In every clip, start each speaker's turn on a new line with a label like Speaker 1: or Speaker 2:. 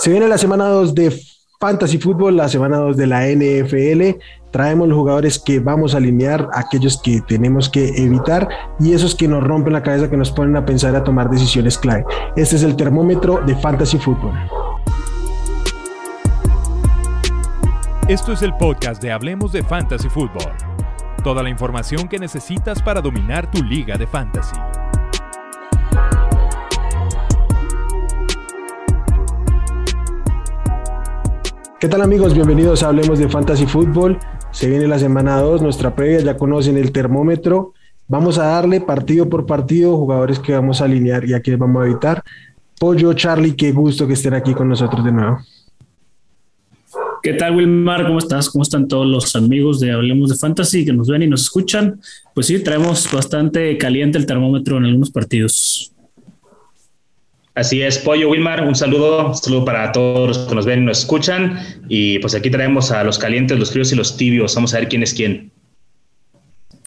Speaker 1: Se viene la semana 2 de Fantasy Football, la semana 2 de la NFL. Traemos los jugadores que vamos a alinear, aquellos que tenemos que evitar y esos que nos rompen la cabeza, que nos ponen a pensar a tomar decisiones clave. Este es el termómetro de Fantasy Football.
Speaker 2: Esto es el podcast de Hablemos de Fantasy Football. Toda la información que necesitas para dominar tu liga de fantasy.
Speaker 1: ¿Qué tal amigos? Bienvenidos a Hablemos de Fantasy Football. Se viene la semana 2, nuestra previa, ya conocen el termómetro. Vamos a darle partido por partido, jugadores que vamos a alinear y a quienes vamos a evitar. Pollo, Charlie, qué gusto que estén aquí con nosotros de nuevo.
Speaker 3: ¿Qué tal, Wilmar? ¿Cómo estás? ¿Cómo están todos los amigos de Hablemos de Fantasy que nos ven y nos escuchan? Pues sí, traemos bastante caliente el termómetro en algunos partidos.
Speaker 4: Así es, Pollo Wilmar, un saludo, un saludo para todos los que nos ven y nos escuchan. Y pues aquí traemos a los calientes, los fríos y los tibios. Vamos a ver quién es quién.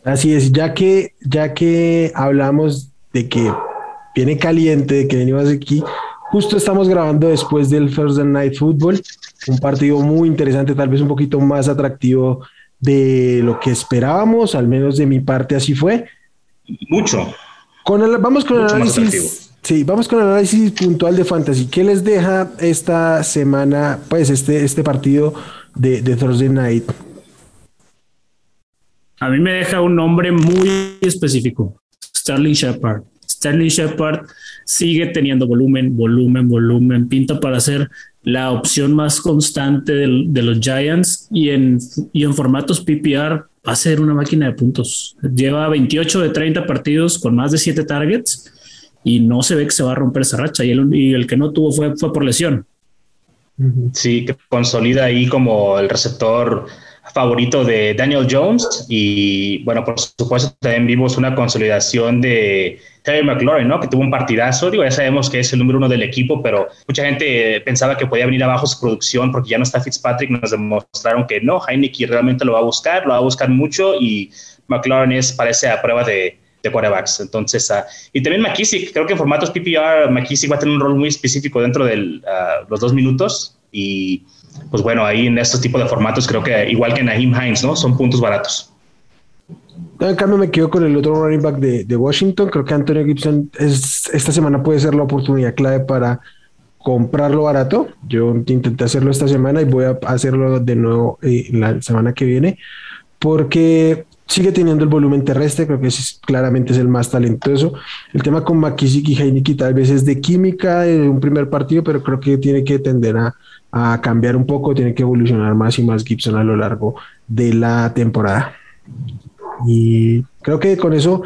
Speaker 1: Así es, ya que, ya que hablamos de que viene caliente, de que venimos aquí, justo estamos grabando después del Thursday Night Football, un partido muy interesante, tal vez un poquito más atractivo de lo que esperábamos, al menos de mi parte así fue.
Speaker 4: Mucho.
Speaker 1: Con el, vamos con el análisis Sí, vamos con el análisis puntual de Fantasy. ¿Qué les deja esta semana, pues, este, este partido de, de Thursday Night?
Speaker 3: A mí me deja un nombre muy específico: Sterling Shepard. Sterling Shepard sigue teniendo volumen, volumen, volumen. Pinta para ser la opción más constante de, los Giants y en, y en formatos PPR va a ser una máquina de puntos. Lleva 28 de 30 partidos con más de 7 targets y no se ve que se va a romper esa racha. Y el, y el que no tuvo fue, fue por lesión.
Speaker 4: Sí, que consolida ahí como el receptor favorito de Daniel Jones. Y bueno, por supuesto también vimos una consolidación de Terry McLaurin, ¿no? Que tuvo un partidazo, digo, ya sabemos que es el número uno del equipo, pero mucha gente pensaba que podía venir abajo su producción porque ya no está Fitzpatrick, nos demostraron que no, Heineken realmente lo va a buscar, lo va a buscar mucho y McLaurin es, parece a prueba de, de quarterbacks. Entonces, uh, y también McKissick, creo que en formatos PPR, McKissick va a tener un rol muy específico dentro de uh, los dos minutos. Y pues bueno, ahí en estos tipos de formatos, creo que igual que Naheem Hines, ¿no? Son puntos baratos.
Speaker 1: En cambio, me quedo con el otro running back de, de Washington. Creo que Antonio Gibson es, esta semana puede ser la oportunidad clave para comprarlo barato. Yo intenté hacerlo esta semana y voy a hacerlo de nuevo eh, la semana que viene, porque sigue teniendo el volumen terrestre, creo que es, claramente es el más talentoso. El tema con McKissick y Heineken tal vez es de química de un primer partido, pero creo que tiene que tender a, a, cambiar un poco, tiene que evolucionar más y más Gibson a lo largo de la temporada. Y creo que con eso,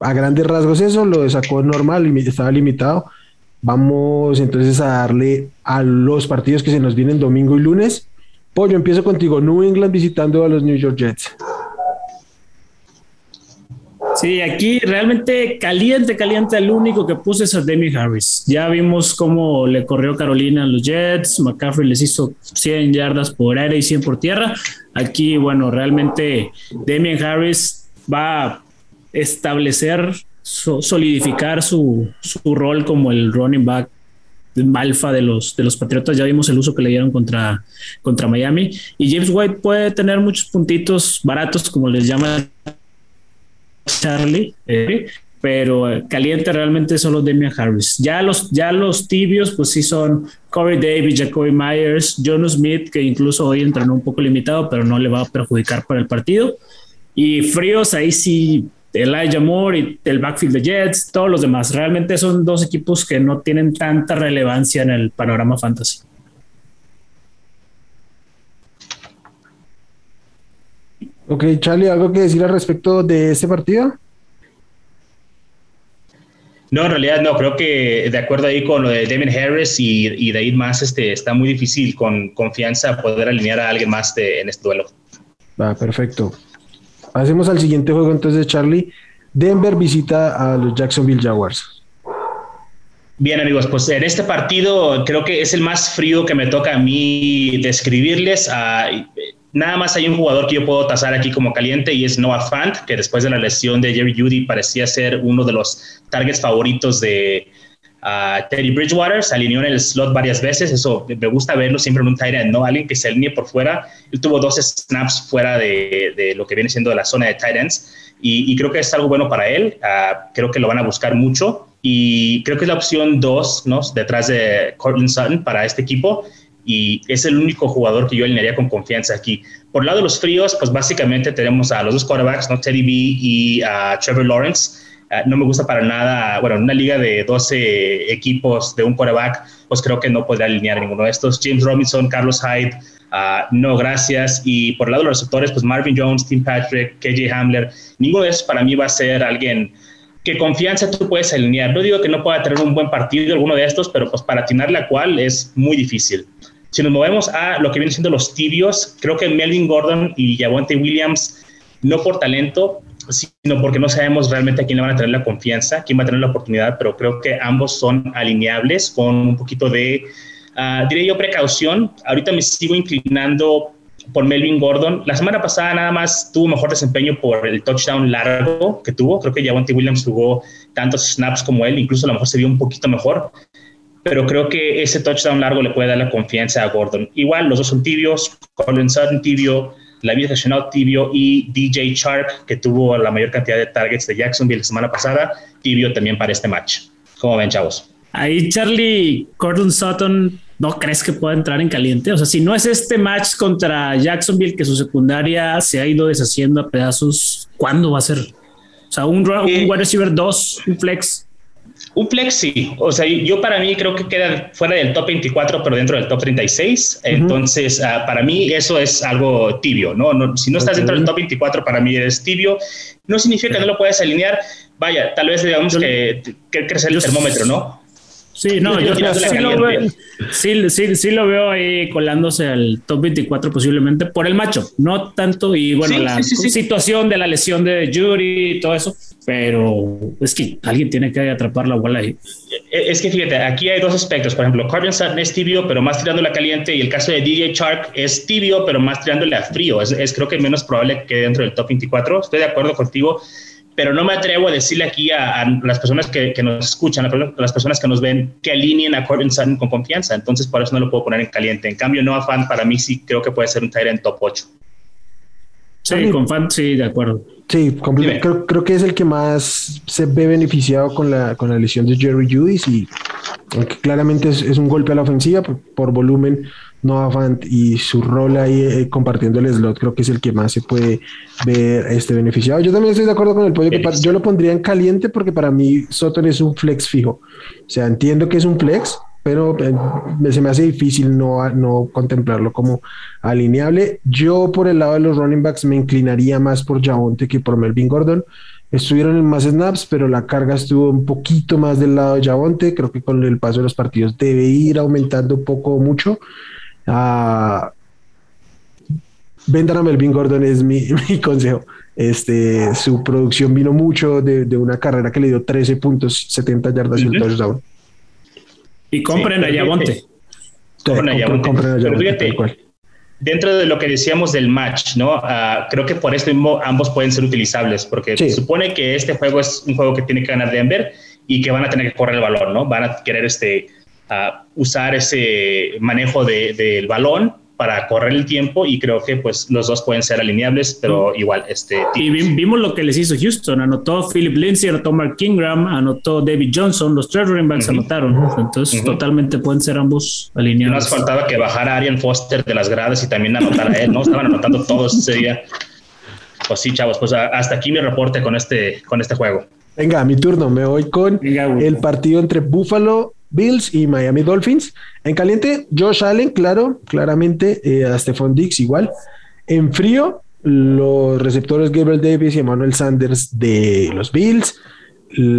Speaker 1: a grandes rasgos, eso lo sacó normal, estaba limitado. Vamos entonces a darle a los partidos que se nos vienen domingo y lunes. Pollo, empiezo contigo. New England visitando a los New York Jets.
Speaker 3: Sí, aquí realmente caliente, caliente. El único que puse es a Demi Harris. Ya vimos cómo le corrió Carolina a los Jets. McCaffrey les hizo 100 yardas por aire y 100 por tierra. Aquí, bueno, realmente Demi Harris va a establecer, solidificar su, su rol como el running back alfa de los, de los Patriotas. Ya vimos el uso que le dieron contra, contra Miami. Y James White puede tener muchos puntitos baratos, como les llaman Charlie, eh, pero caliente realmente solo Demian Harris. Ya los, ya los tibios, pues sí son Corey Davis, Jacoby Myers, John Smith, que incluso hoy entrenó un poco limitado, pero no le va a perjudicar para el partido. Y fríos, ahí sí, Elijah Moore y el backfield de Jets, todos los demás. Realmente son dos equipos que no tienen tanta relevancia en el panorama fantasy.
Speaker 1: Ok, Charlie, ¿algo que decir al respecto de este partido?
Speaker 4: No, en realidad no, creo que de acuerdo ahí con lo de Devin Harris y, ahí más este, está muy difícil con confianza poder alinear a alguien más de, en este duelo.
Speaker 1: Va, perfecto. Hacemos al siguiente juego entonces, Charlie. Denver visita a los Jacksonville Jaguars.
Speaker 4: Bien amigos, pues en este partido creo que es el más frío que me toca a mí describirles. Uh, Nada más hay un jugador que yo puedo tasar aquí como caliente y es Noah Fant, que después de la lesión de Jerry Judy parecía ser uno de los targets favoritos de, a Teddy Bridgewater, se alineó en el slot varias veces, eso me gusta verlo siempre en un tight end, ¿no? Alguien que se alinee por fuera, él tuvo dos snaps fuera de, de lo que viene siendo la zona de tight ends, y, creo que es algo bueno para él, uh, creo que lo van a buscar mucho, y creo que es la opción dos, ¿no? Detrás de Cortland Sutton para este equipo, y es el único jugador que yo alinearía con confianza aquí. Por el lado de los fríos, pues básicamente tenemos a los dos quarterbacks, ¿no? Teddy B y a Trevor Lawrence, Ah, no me gusta para nada, bueno, en una liga de 12 equipos de un quarterback, pues creo que no podría alinear ninguno de estos. James Robinson, Carlos Hyde, uh, no, gracias. Y por el lado de los receptores, pues Marvin Jones, Tim Patrick, KJ Hamler, ninguno de esos para mí va a ser alguien que confianza tú puedes alinear. No digo que no pueda tener un buen partido alguno de estos, pero pues para atinar la cual es muy difícil. Si nos movemos a lo que vienen siendo los tibios, creo que Melvin Gordon y Javonte Williams, no por talento, sino porque no sabemos realmente a quién le van a tener la confianza, quién va a tener la oportunidad, pero creo que ambos son alineables con un poquito de, uh, diría yo, precaución. Ahorita me sigo inclinando por Melvin Gordon. La semana pasada nada más tuvo mejor desempeño por el touchdown largo que tuvo. Creo que Javonte Williams jugó tantos snaps como él, incluso a lo mejor se vio un poquito mejor. Pero creo que ese touchdown largo le puede dar la confianza a Gordon. Igual, los dos son tibios, Colin Sutton tibio, la vida Nacional Tibio y DJ Shark, que tuvo la mayor cantidad de targets de Jacksonville la semana pasada, Tibio también para este match. ¿Cómo ven, chavos?
Speaker 3: Ahí, Charlie, Gordon Sutton, ¿no crees que pueda entrar en caliente? O sea, si no es este match contra Jacksonville, que su secundaria se ha ido deshaciendo a pedazos, ¿cuándo va a ser? O sea, un, un eh, wide receiver 2, un flex.
Speaker 4: Un flex sí, o sea, yo para mí creo que queda fuera del top 24, pero dentro del top 36. Entonces, uh, para mí eso es algo tibio, ¿no? no si no estás dentro del top 24, para mí es tibio. No significa que no lo puedas alinear. Vaya, tal vez digamos que, que crecer el termómetro, ¿no?
Speaker 3: Sí, no, yo, sí, lo veo, sí, sí, sí, lo veo ahí colándose al top 24 posiblemente por el macho, no tanto y bueno, la situación de la lesión de Yuri y todo eso, pero es que alguien tiene que atrapar la bola ahí.
Speaker 4: E, es que fíjate, aquí hay dos aspectos, por ejemplo, Corbin Sutton es tibio, pero más tirándole a caliente y el caso de DJ Shark es tibio, pero más tirándole a frío, es, es creo que menos probable que dentro del top 24, estoy de acuerdo contigo pero no me atrevo a decirle aquí a, las personas que, nos escuchan, a las personas que nos ven, que alineen a Corbin Sutton con confianza. Entonces, por eso no lo puedo poner en caliente. En cambio, Noah Fan para mí sí creo que puede ser un en top 8.
Speaker 3: Sí, con Fan sí, de acuerdo.
Speaker 1: Sí, creo, creo, que es el que más se ve beneficiado con la, con la lesión de Jerry Judis y aunque claramente es, un golpe a la ofensiva por volumen, Noah Fant y su rol ahí eh, compartiendo el slot creo que es el que más se puede ver este beneficiado. Yo también estoy de acuerdo con el pollo que yo lo pondría en caliente porque para mí Soton es un flex fijo. O sea, entiendo que es un flex, pero eh, se me hace difícil no, no contemplarlo como alineable. Yo por el lado de los running backs me inclinaría más por Javonte que por Melvin Gordon. Estuvieron en más snaps, pero la carga estuvo un poquito más del lado de Javonte. Creo que con el paso de los partidos debe ir aumentando un poco o mucho. Ah, vendan a Melvin Gordon es mi, consejo. Este, su producción vino mucho de, una carrera que le dio 13 puntos, 70 yardas y un touchdown.
Speaker 3: Y compren a Yabonte.
Speaker 4: Dentro de lo que decíamos del match, ¿no? Ah, creo que por esto mismo ambos pueden ser utilizables, porque se supone que este juego es un juego que tiene que ganar Denver y que van a tener que correr el balón, ¿no? Van a querer este, usar ese manejo del de, balón para correr el tiempo y creo que pues los dos pueden ser alineables, pero igual este
Speaker 3: y vimos lo que les hizo Houston, anotó Philip Lindsay, anotó Mark Kingram, anotó David Johnson, los tres running backs anotaron, entonces totalmente pueden ser ambos alineados.
Speaker 4: Nos faltaba que bajara Arian Foster de las gradas y también anotara él, ¿no? Estaban anotando todos ese día. Pues sí, chavos, pues hasta aquí mi reporte con este con este juego.
Speaker 1: Venga, mi turno, me voy con el partido entre Buffalo Bills y Miami Dolphins. En caliente, Josh Allen, claro, claramente, eh, a Stephon Dix igual. En frío, los receptores Gabriel Davis y Emmanuel Sanders de los Bills.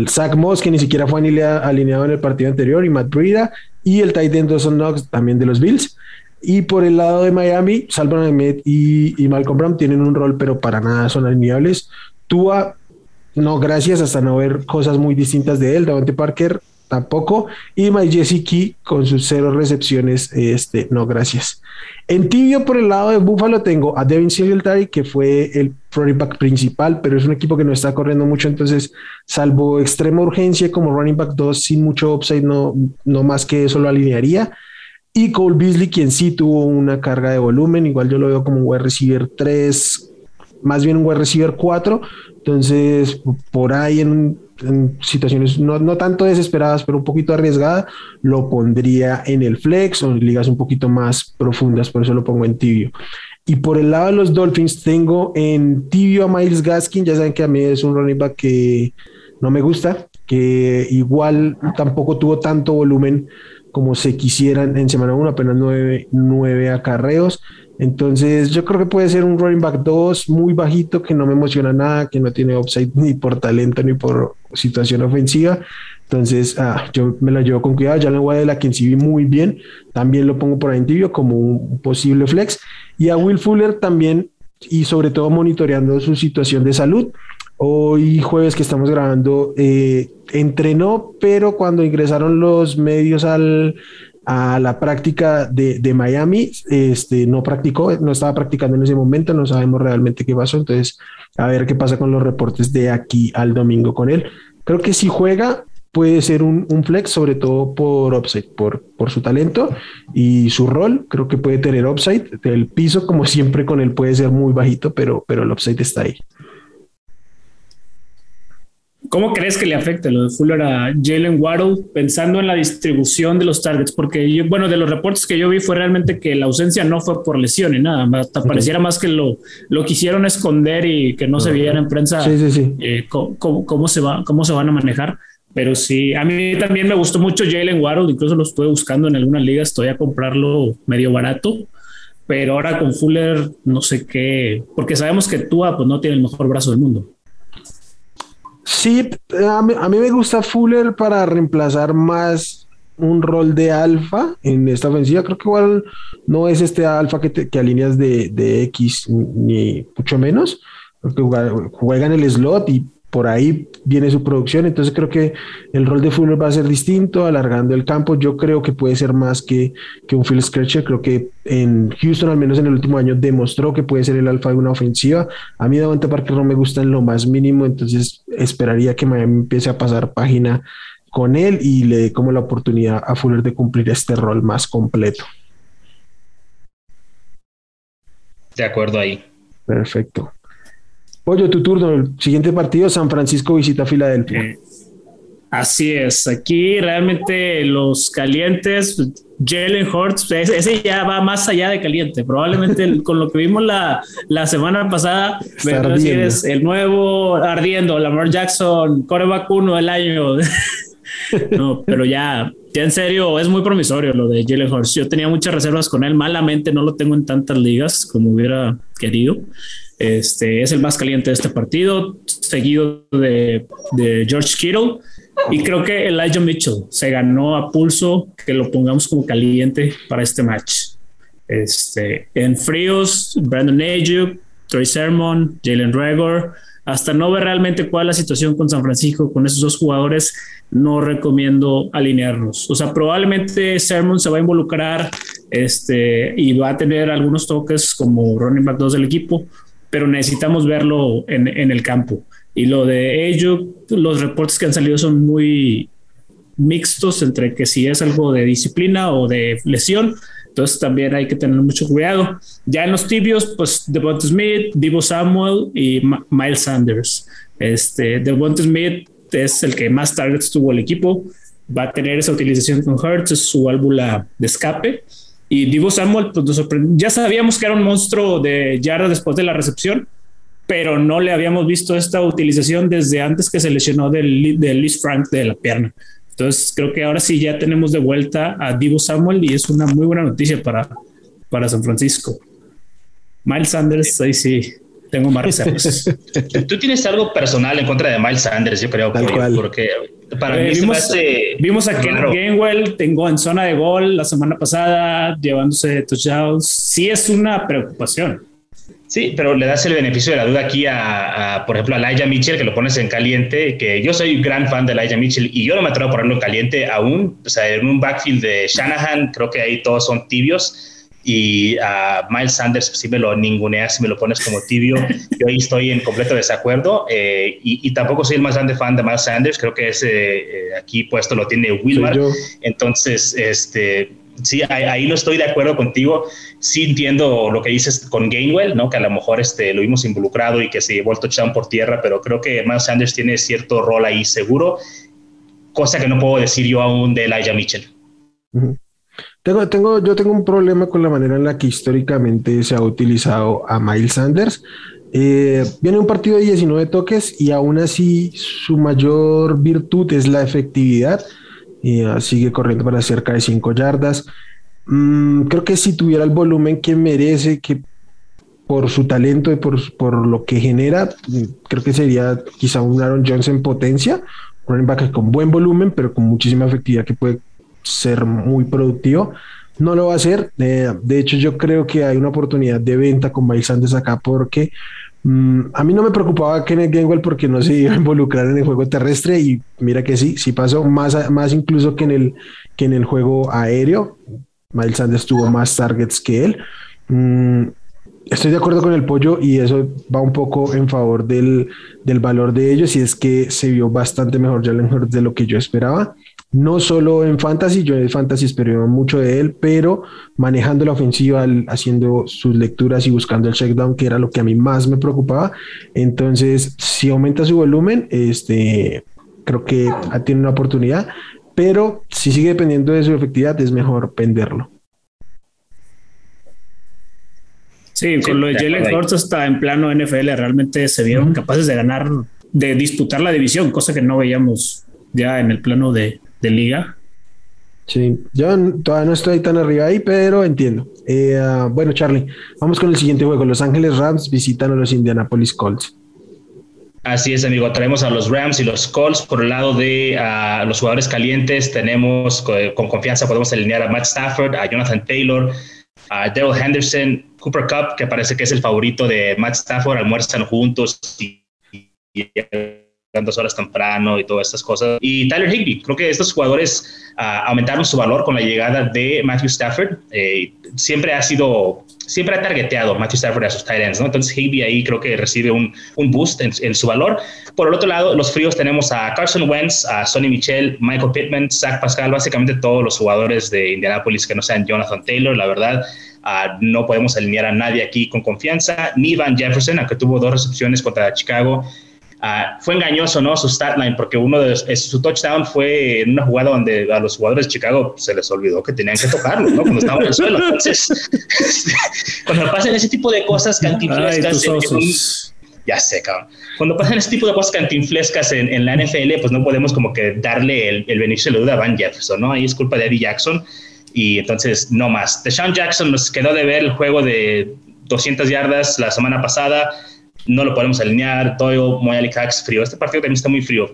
Speaker 1: Zach Moss, que ni siquiera fue alineado en el partido anterior, y Matt Breida, y el tight end Dawson Knox también de los Bills. Y por el lado de Miami, Salvan Ahmed y, y Malcolm Brown tienen un rol, pero para nada son alineables. Tua, no, gracias, hasta no ver cosas muy distintas de él. Davante Parker, tampoco. Y My Jesse Key con sus cero recepciones, este, no, gracias. En tibio, por el lado de Buffalo, tengo a Devin Singletary, que fue el running back principal, pero es un equipo que no está corriendo mucho. Entonces, salvo extrema urgencia como running back 2, sin mucho upside, no, no más que eso lo alinearía. Y Cole Beasley, quien sí tuvo una carga de volumen, igual yo lo veo como un wide receiver 3, más bien un wide receiver 4. Entonces, por ahí en, situaciones no, no, tanto desesperadas, pero un poquito arriesgada, lo pondría en el flex o en ligas un poquito más profundas, por eso lo pongo en tibio. Y por el lado de los Dolphins, tengo en tibio a Miles Gaskin. Ya saben que a mí es un running back que no me gusta, que igual tampoco tuvo tanto volumen como se quisieran en semana 1, apenas nueve, nueve acarreos. Entonces, yo creo que puede ser un running back 2 muy bajito, que no me emociona nada, que no tiene upside ni por talento ni por situación ofensiva. Entonces, ah, yo me la llevo con cuidado. La voy de la que vi muy bien. También lo pongo por ahí en tibio como un posible flex. Y a Will Fuller también, y sobre todo monitoreando su situación de salud. Hoy jueves que estamos grabando, eh, entrenó, pero cuando ingresaron los medios al, a la práctica de, de, Miami, este, no practicó, no estaba practicando en ese momento, no sabemos realmente qué pasó, entonces a ver qué pasa con los reportes de aquí al domingo con él. Creo que si juega puede ser un, un flex, sobre todo por upside, por, por su talento y su rol, creo que puede tener upside, el piso como siempre con él puede ser muy bajito, pero, pero el upside está ahí.
Speaker 3: ¿Cómo crees que le afecta lo de Fuller a Jalen Waddle pensando en la distribución de los targets? Porque yo, bueno, de los reportes que yo vi fue realmente que la ausencia no fue por lesión y nada, más, pareciera más que lo, lo quisieron esconder y que no se viera en prensa eh, cómo, se va, cómo se van a manejar. Pero sí, a mí también me gustó mucho Jalen Waddle, incluso lo estuve buscando en algunas ligas, estoy a comprarlo medio barato, pero ahora con Fuller no sé qué, porque sabemos que Tua pues no tiene el mejor brazo del mundo.
Speaker 1: Sí, a mí, me gusta Fuller para reemplazar más un rol de alfa en esta ofensiva. Creo que igual no es este alfa que, que alineas de, de, X ni mucho menos. Creo que juega en el slot y por ahí viene su producción. Entonces creo que el rol de Fuller va a ser distinto, alargando el campo. Yo creo que puede ser más que, que un Phil Scratcher. Creo que en Houston, al menos en el último año, demostró que puede ser el alfa de una ofensiva. A mí Davante Parker no me gusta en lo más mínimo, entonces esperaría que Miami empiece a pasar página con él y le dé como la oportunidad a Fuller de cumplir este rol más completo.
Speaker 4: De acuerdo ahí.
Speaker 1: Perfecto. Pollo, tu turno. El siguiente partido, San Francisco visita Filadelfia. Eh,
Speaker 3: así es. Aquí realmente los calientes, Jalen Hurts, ese, ya va más allá de caliente. Probablemente con lo que vimos la, la semana pasada, es el nuevo ardiendo, Lamar Jackson, coreback uno del año. no, pero ya, ya en serio, es muy promisorio lo de Jalen Hurts. Yo tenía muchas reservas con él. Malamente no lo tengo en tantas ligas como hubiera querido. Este, es el más caliente de este partido, seguido de, George Kittle. Y creo que Elijah Mitchell se ganó a pulso que lo pongamos como caliente para este match. Este, en fríos, Brandon Ayuk, Troy Sermon, Jalen Regor. Hasta no ver realmente cuál es la situación con San Francisco, con esos dos jugadores, no recomiendo alinearnos. O sea, probablemente Sermon se va a involucrar este, y va a tener algunos toques como running back 2 del equipo, pero necesitamos verlo en, en el campo. Y lo de ello, los reportes que han salido son muy mixtos entre que si es algo de disciplina o de lesión. Entonces también hay que tener mucho cuidado. Ya en los tibios, pues Devonta Smith, Divo Samuel y Miles Sanders. Este, Devonta Smith es el que más targets tuvo el equipo. Va a tener esa utilización con Hertz, es su válvula de escape. Y Divo Samuel, pues nos sorprendió. Ya sabíamos que era un monstruo de yarda después de la recepción, pero no le habíamos visto esta utilización desde antes que se lesionó del, del Liz Frank de la pierna. Entonces creo que ahora sí ya tenemos de vuelta a Divo Samuel y es una muy buena noticia para, para San Francisco. Miles Sanders, ahí sí, tengo más reservas.
Speaker 4: Tú tienes algo personal en contra de Miles Sanders, yo creo, porque para mí
Speaker 3: vimos, vimos a Ken Gainwell, tengo en zona de gol la semana pasada, llevándose touchdowns. Sí es una preocupación.
Speaker 4: Sí, pero le das el beneficio de la duda aquí a, por ejemplo, a Elijah Mitchell, que lo pones en caliente, que yo soy gran fan de Elijah Mitchell y yo no me atrevo a ponerlo en caliente aún. O sea, en un backfield de Shanahan, creo que ahí todos son tibios. Y a Miles Sanders, si me lo ninguneas, si me lo pones como tibio, yo ahí estoy en completo desacuerdo. Eh, y, tampoco soy el más grande fan de Miles Sanders, creo que ese eh, aquí puesto lo tiene Wilmar. Entonces, este sí, ahí, no estoy de acuerdo contigo. Sí entiendo lo que dices con Gainwell, ¿no? Que a lo mejor este, lo vimos involucrado y que se llevó el touchdown por tierra, pero creo que Miles Sanders tiene cierto rol ahí seguro, cosa que no puedo decir yo aún de Elijah Mitchell.
Speaker 1: Tengo, tengo, yo tengo un problema con la manera en la que históricamente se ha utilizado a Miles Sanders. Eh, viene un partido de 19 toques y aún así su mayor virtud es la efectividad y ah, sigue corriendo para cerca de 5 yardas. Mm, creo que si tuviera el volumen que merece, que por su talento y por, por lo que genera, mm, creo que sería quizá un Aaron Jones en potencia, un running back con buen volumen, pero con muchísima efectividad que puede ser muy productivo. No lo va a hacer. Eh, de hecho, yo creo que hay una oportunidad de venta con Miles Sanders acá porque Mm, a mí no me preocupaba Kenneth Gainwell porque no se iba a involucrar en el juego terrestre y mira que sí, sí pasó más, más incluso que en, el, que en el juego aéreo. Miles Sanders tuvo más targets que él. Mm, estoy de acuerdo con el pollo y eso va un poco en favor del, del valor de ellos y es que se vio bastante mejor ya mejor de lo que yo esperaba no solo en fantasy, yo en fantasy espero mucho de él, pero manejando la ofensiva, haciendo sus lecturas y buscando el checkdown, que era lo que a mí más me preocupaba. Entonces, si aumenta su volumen, este, creo que tiene una oportunidad, pero si sigue dependiendo de su efectividad, es mejor venderlo.
Speaker 3: Sí, con lo de Jalen Hurts está en plano NFL, realmente se vieron capaces de ganar, de disputar la división, cosa que no veíamos ya en el plano de, de liga.
Speaker 1: Sí, yo todavía no estoy tan arriba ahí, pero entiendo. Eh, ah, bueno, Charlie, vamos con el siguiente juego. Los Ángeles Rams visitan a los Indianapolis Colts.
Speaker 4: Así es, amigo. Traemos a los Rams y los Colts. Por el lado de ah, los jugadores calientes, tenemos con confianza, podemos alinear a Matt Stafford, a Jonathan Taylor, a Daryl Henderson, Cooper Cup, que parece que es el favorito de Matt Stafford. Almuerzan juntos y tantas horas temprano y todas estas cosas. Y Tyler Higby, creo que estos jugadores ah, aumentaron su valor con la llegada de Matthew Stafford. Eh, siempre ha sido, siempre ha targeteado Matthew Stafford a sus tight ends, ¿no? Entonces Higby ahí creo que recibe un, un boost en, su valor. Por el otro lado, los fríos tenemos a Carson Wentz, a Sonny Michel, Michael Pittman, Zach Pascal, básicamente todos los jugadores de Indianapolis que no sean Jonathan Taylor, la verdad. Ah, no podemos alinear a nadie aquí con confianza, ni Van Jefferson, aunque tuvo dos recepciones contra Chicago. Ah, fue engañoso, ¿no? Su statline, porque uno de su touchdown fue en una jugada donde a los jugadores de Chicago se les olvidó que tenían que tocarlo, ¿no? Cuando estaban en el suelo. Entonces, cuando pasan ese tipo de cosas cantinflescas, ya sé, cabrón. Cuando pasan ese tipo de cosas cantinflescas en, en la NFL, pues no podemos como que darle el, el beneficio de la duda a Van Jefferson, ¿no? Ahí es culpa de Eddie Jackson y entonces no más. Deshaun Jackson nos quedó de ver el juego de 200 yardas la semana pasada no lo podemos alinear. Doyle, Moyali Cax, frío. Este partido también está muy frío.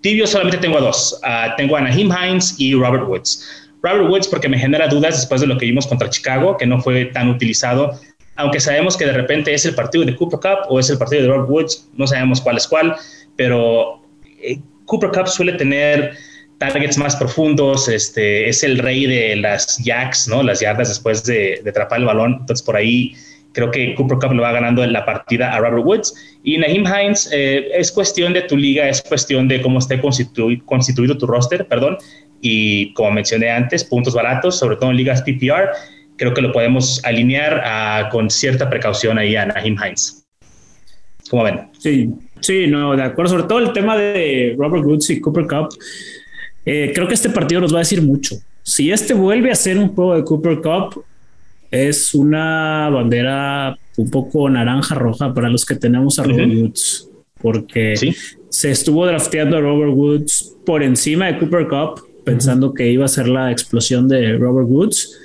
Speaker 4: Tibio solamente tengo a dos. Ah, tengo a Naheem Hines y Robert Woods. Robert Woods porque me genera dudas después de lo que vimos contra Chicago, que no fue tan utilizado. Aunque sabemos que de repente es el partido de Cooper Cup o es el partido de Robert Woods, no sabemos cuál es cuál, pero eh, Cooper Cup suele tener targets más profundos, este, es el rey de las jacks, ¿no? Las yardas después de, de atrapar el balón, entonces por ahí Creo que Cooper Cup lo va ganando en la partida a Robert Woods. Y Naheem Hines eh, es cuestión de tu liga, es cuestión de cómo esté constituido tu roster, perdón. Y como mencioné antes, puntos baratos, sobre todo en ligas PPR, creo que lo podemos alinear ah, con cierta precaución ahí a Naheem Hines. ¿Cómo ven?
Speaker 3: Sí, sí, no, de acuerdo. Sobre todo el tema de Robert Woods y Cooper Cup. Eh, creo que este partido nos va a decir mucho. Si este vuelve a ser un juego de Cooper Cup, es una bandera un poco naranja roja para los que tenemos a Robert Woods, porque se estuvo drafteando a Robert Woods por encima de Cooper Cup, pensando que iba a ser la explosión de Robert Woods.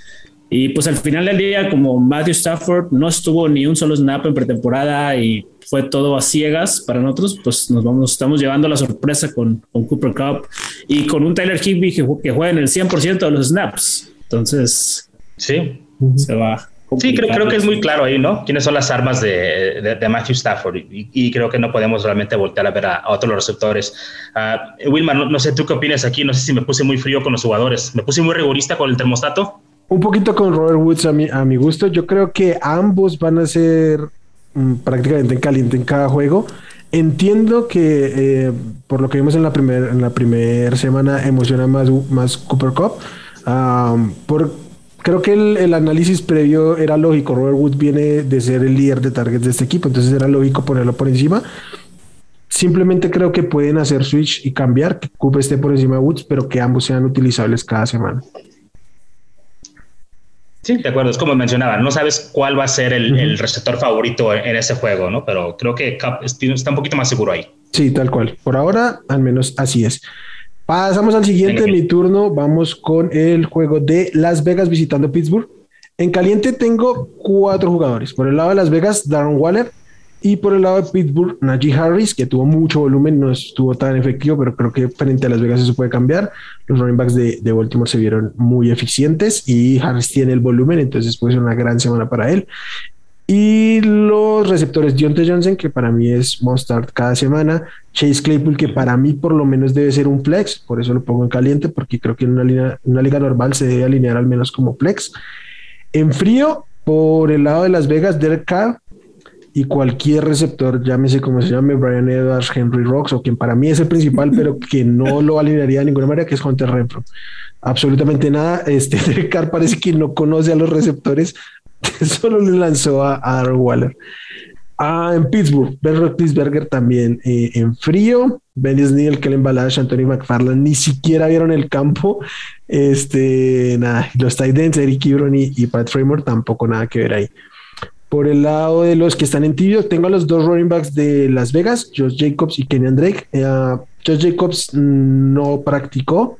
Speaker 3: Y pues al final del día, como Matthew Stafford no estuvo ni un solo snap en pretemporada y fue todo a ciegas para nosotros, pues nos vamos, estamos llevando la sorpresa con, con Cooper Cup y con un Tyler Higby que, que juega en el 100% de los snaps. Entonces,
Speaker 4: sí,
Speaker 3: se va
Speaker 4: Sí, creo, creo, que es muy claro ahí, ¿no? ¿Quiénes son las armas de, de, Matthew Stafford? Y, creo que no podemos realmente voltear a ver a, otros receptores. Uh, Wilma, no, sé tú qué opinas aquí, no sé si me puse muy frío con los jugadores, me puse muy rigorista con el termostato.
Speaker 1: Un poquito con Robert Woods a mi, a mi gusto, yo creo que ambos van a ser mm, prácticamente en caliente en cada juego. Entiendo que eh, por lo que vimos en la primera en la primera semana emociona más, más Cooper Cup. por, creo que el, análisis previo era lógico. Robert Woods viene de ser el líder de targets de este equipo, entonces era lógico ponerlo por encima. Simplemente creo que pueden hacer switch y cambiar, que Cooper esté por encima de Woods, pero que ambos sean utilizables cada semana.
Speaker 4: Sí, de acuerdo. Es como mencionaba, no sabes cuál va a ser el, receptor favorito en, ese juego, ¿no? Pero creo que está un poquito más seguro ahí.
Speaker 1: Sí, tal cual. Por ahora, al menos así es. Pasamos al siguiente, mi turno. Vamos con el juego de Las Vegas visitando Pittsburgh. En caliente tengo cuatro jugadores. Por el lado de Las Vegas, Darren Waller, y por el lado de Pittsburgh, Najee Harris, que tuvo mucho volumen, no estuvo tan efectivo, pero creo que frente a Las Vegas eso puede cambiar. Los running backs de, de Baltimore se vieron muy eficientes y Harris tiene el volumen, entonces puede ser una gran semana para él. Y los receptores Deontay Johnson, que para mí es must start cada semana. Chase Claypool, que para mí por lo menos debe ser un flex, por eso lo pongo en caliente, porque creo que en una, una liga normal se debe alinear al menos como flex. En frío, por el lado de Las Vegas, Derek Carr, y cualquier receptor, llámese como se llame, Brian Edwards, Henry Rocks, o quien para mí es el principal, pero que no lo alinearía de ninguna manera, que es Hunter Renfro. Absolutamente nada. Este Derek Carr parece que no conoce a los receptores, solo le lanzó a, Aaron Waller. Ah, en Pittsburgh, Ben Roethlisberger también eh, en frío. Ben Neal, Kellen Balash, Anthony McFarland ni siquiera vieron el campo. Este, nada, los Titans, Eric Ebron y, Pat Framer tampoco nada que ver ahí. Por el lado de los que están en tibio, tengo a los dos running backs de Las Vegas, Josh Jacobs y Kenyan Drake. Eh, Josh Jacobs no practicó.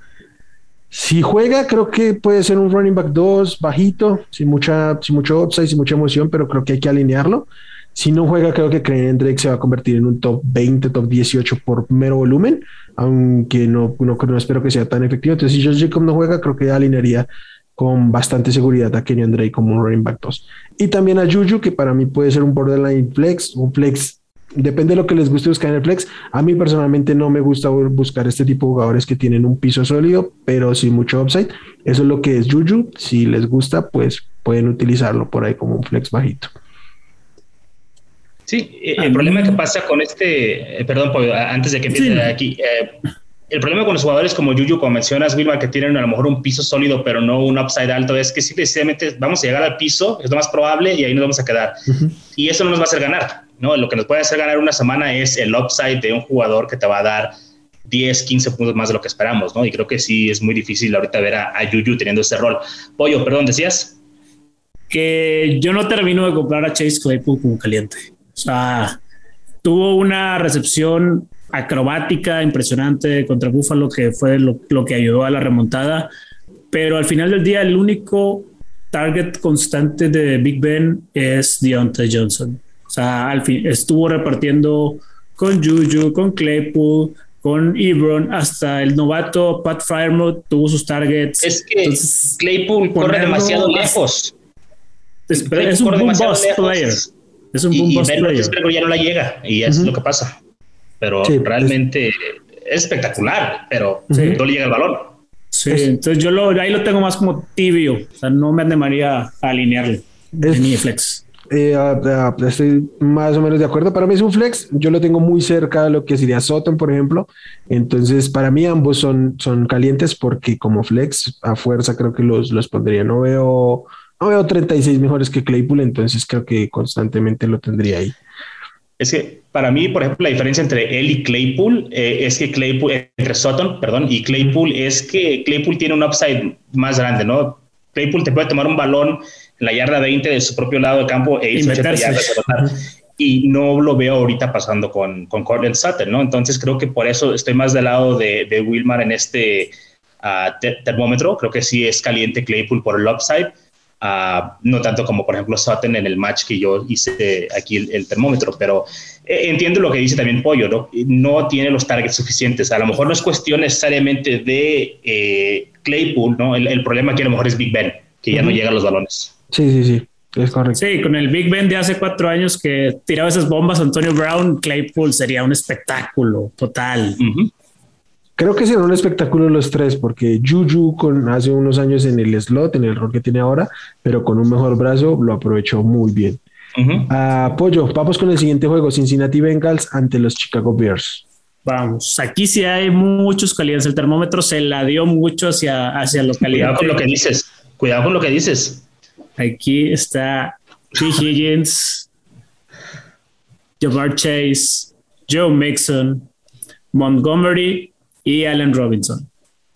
Speaker 1: Si juega, creo que puede ser un running back 2 bajito, sin, mucha, sin mucho upside, sin mucha emoción, pero creo que hay que alinearlo. Si no juega, creo que Kenyan Drake se va a convertir en un top 20, top 18 por mero volumen, aunque no, no, no espero que sea tan efectivo. Entonces, si Josh Jacobs no juega, creo que alinearía con bastante seguridad a Kenny Drake como un running back 2. Y también a Juju, que para mí puede ser un borderline flex, un flex, depende de lo que les guste buscar en el flex. A mí personalmente no me gusta buscar este tipo de jugadores que tienen un piso sólido, pero sin mucho upside. Eso es lo que es Juju. Si les gusta, pues pueden utilizarlo por ahí como un flex bajito.
Speaker 4: Sí, el problema que pasa con este, eh, perdón, antes de que empiece aquí, eh, el problema con los jugadores como Yuyu, como mencionas, Wilma, que tienen a lo mejor un piso sólido, pero no un upside alto, es que simplemente vamos a llegar al piso, es lo más probable, y ahí nos vamos a quedar. Y eso no nos va a hacer ganar, ¿no? Lo que nos puede hacer ganar una semana es el upside de un jugador que te va a dar 10, 15 puntos más de lo que esperamos, ¿no? Y creo que sí es muy difícil ahorita ver a, a Yuyu teniendo ese rol. Pollo, perdón, decías.
Speaker 3: Que yo no termino de comprar a Chase Claypool como caliente. O sea, tuvo una recepción acrobática, impresionante contra Buffalo, que fue lo, que ayudó a la remontada. Pero al final del día, el único target constante de Big Ben es Deontay Johnson. O sea, al fin estuvo repartiendo con Juju, con Claypool, con Ebron, hasta el novato Pat Firemouth tuvo sus targets.
Speaker 4: Es que Claypool corre demasiado lejos.
Speaker 3: Es, un boom bust player. Es un boom bust
Speaker 4: player. ya no la llega y es lo que pasa pero realmente es, espectacular, pero no le llega el balón.
Speaker 3: Sí, entonces yo lo, ahí lo tengo más como tibio, o sea, no me animaría a alinearle es, mi flex.
Speaker 1: Eh, estoy más o menos de acuerdo. Para mí es un flex. Yo lo tengo muy cerca de lo que sería Soton, por ejemplo. Entonces, para mí ambos son, son calientes porque como flex a fuerza creo que los, los pondría. No veo, no veo 36 mejores que Claypool, entonces creo que constantemente lo tendría ahí.
Speaker 4: Es que para mí, por ejemplo, la diferencia entre él y Claypool eh, es que Claypool, entre Sutton, perdón, y Claypool es que Claypool tiene un upside más grande, ¿no? Claypool te puede tomar un balón en la yarda 20 de su propio lado de campo e irse a yardas y no lo veo ahorita pasando con, con Cortland Sutton, ¿no? Entonces creo que por eso estoy más del lado de, de Wilmar en este ah, termómetro. Creo que sí es caliente Claypool por el upside no tanto como por ejemplo Sutton en el match que yo hice aquí el, termómetro, pero eh, entiendo lo que dice también Pollo, ¿no? no tiene los targets suficientes. A lo mejor no es cuestión necesariamente de eh, Claypool, ¿no? El, problema aquí a lo mejor es Big Ben, que ya no llega a los balones.
Speaker 1: Sí, sí, sí. Es correcto.
Speaker 3: Sí, con el Big Ben de hace cuatro años que tiraba esas bombas Antonio Brown, Claypool sería un espectáculo total.
Speaker 1: Creo que será un espectáculo los tres, porque Juju con hace unos años en el slot, en el rol que tiene ahora, pero con un mejor brazo, lo aprovechó muy bien. Apoyo, vamos con el siguiente juego, Cincinnati Bengals ante los Chicago Bears.
Speaker 3: Vamos, aquí sí hay muchos calidades. El termómetro se la dio mucho hacia, hacia lo
Speaker 4: Cuidado con lo que dices. Cuidado con lo que dices.
Speaker 3: Aquí está T. Higgins, Jamar Chase, Joe Mixon, Montgomery y Allen Robinson.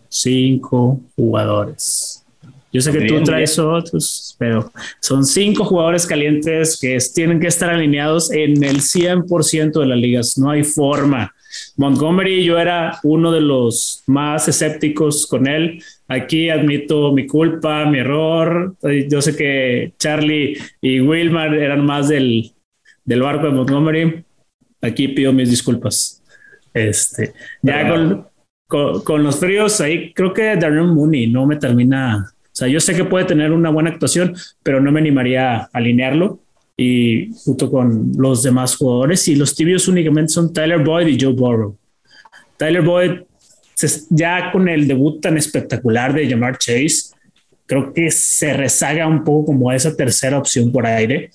Speaker 3: Cinco jugadores. Yo sé que tú traes otros, pero son cinco jugadores calientes que tienen que estar alineados en el 100% de las ligas. No hay forma. Montgomery, yo era uno de los más escépticos con él. Aquí admito mi culpa, mi error. Yo sé que Charlie y Wilmar eran más del, del barco de Montgomery. Aquí pido mis disculpas. Este, ya con, con, los fríos, ahí creo que Darren Mooney no me termina. O sea, yo sé que puede tener una buena actuación, pero no me animaría a alinearlo y junto con los demás jugadores. Y los tibios únicamente son Tyler Boyd y Joe Burrow. Tyler Boyd, ya con el debut tan espectacular de Jamar Chase, creo que se rezaga un poco como esa tercera opción por aire.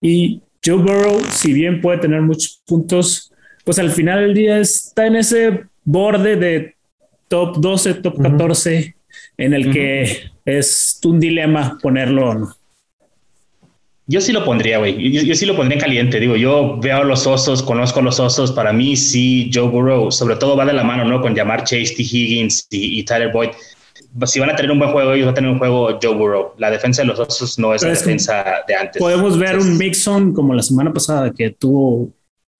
Speaker 3: Y Joe Burrow, si bien puede tener muchos puntos, pues al final del día está en ese borde de top 12, top 14, en el que es un dilema ponerlo o no.
Speaker 4: Yo sí lo pondría, güey. Yo, sí lo pondría en caliente. Digo, yo veo los osos, conozco los osos. Para mí, sí, Joe Burrow, sobre todo va de la mano, ¿no? Con llamar Chase, T. Higgins y, Tyler Boyd. Si van a tener un buen juego, ellos van a tener un juego Joe Burrow. La defensa de los osos no es la defensa de antes.
Speaker 3: Podemos ver un Mixon como la semana pasada que tuvo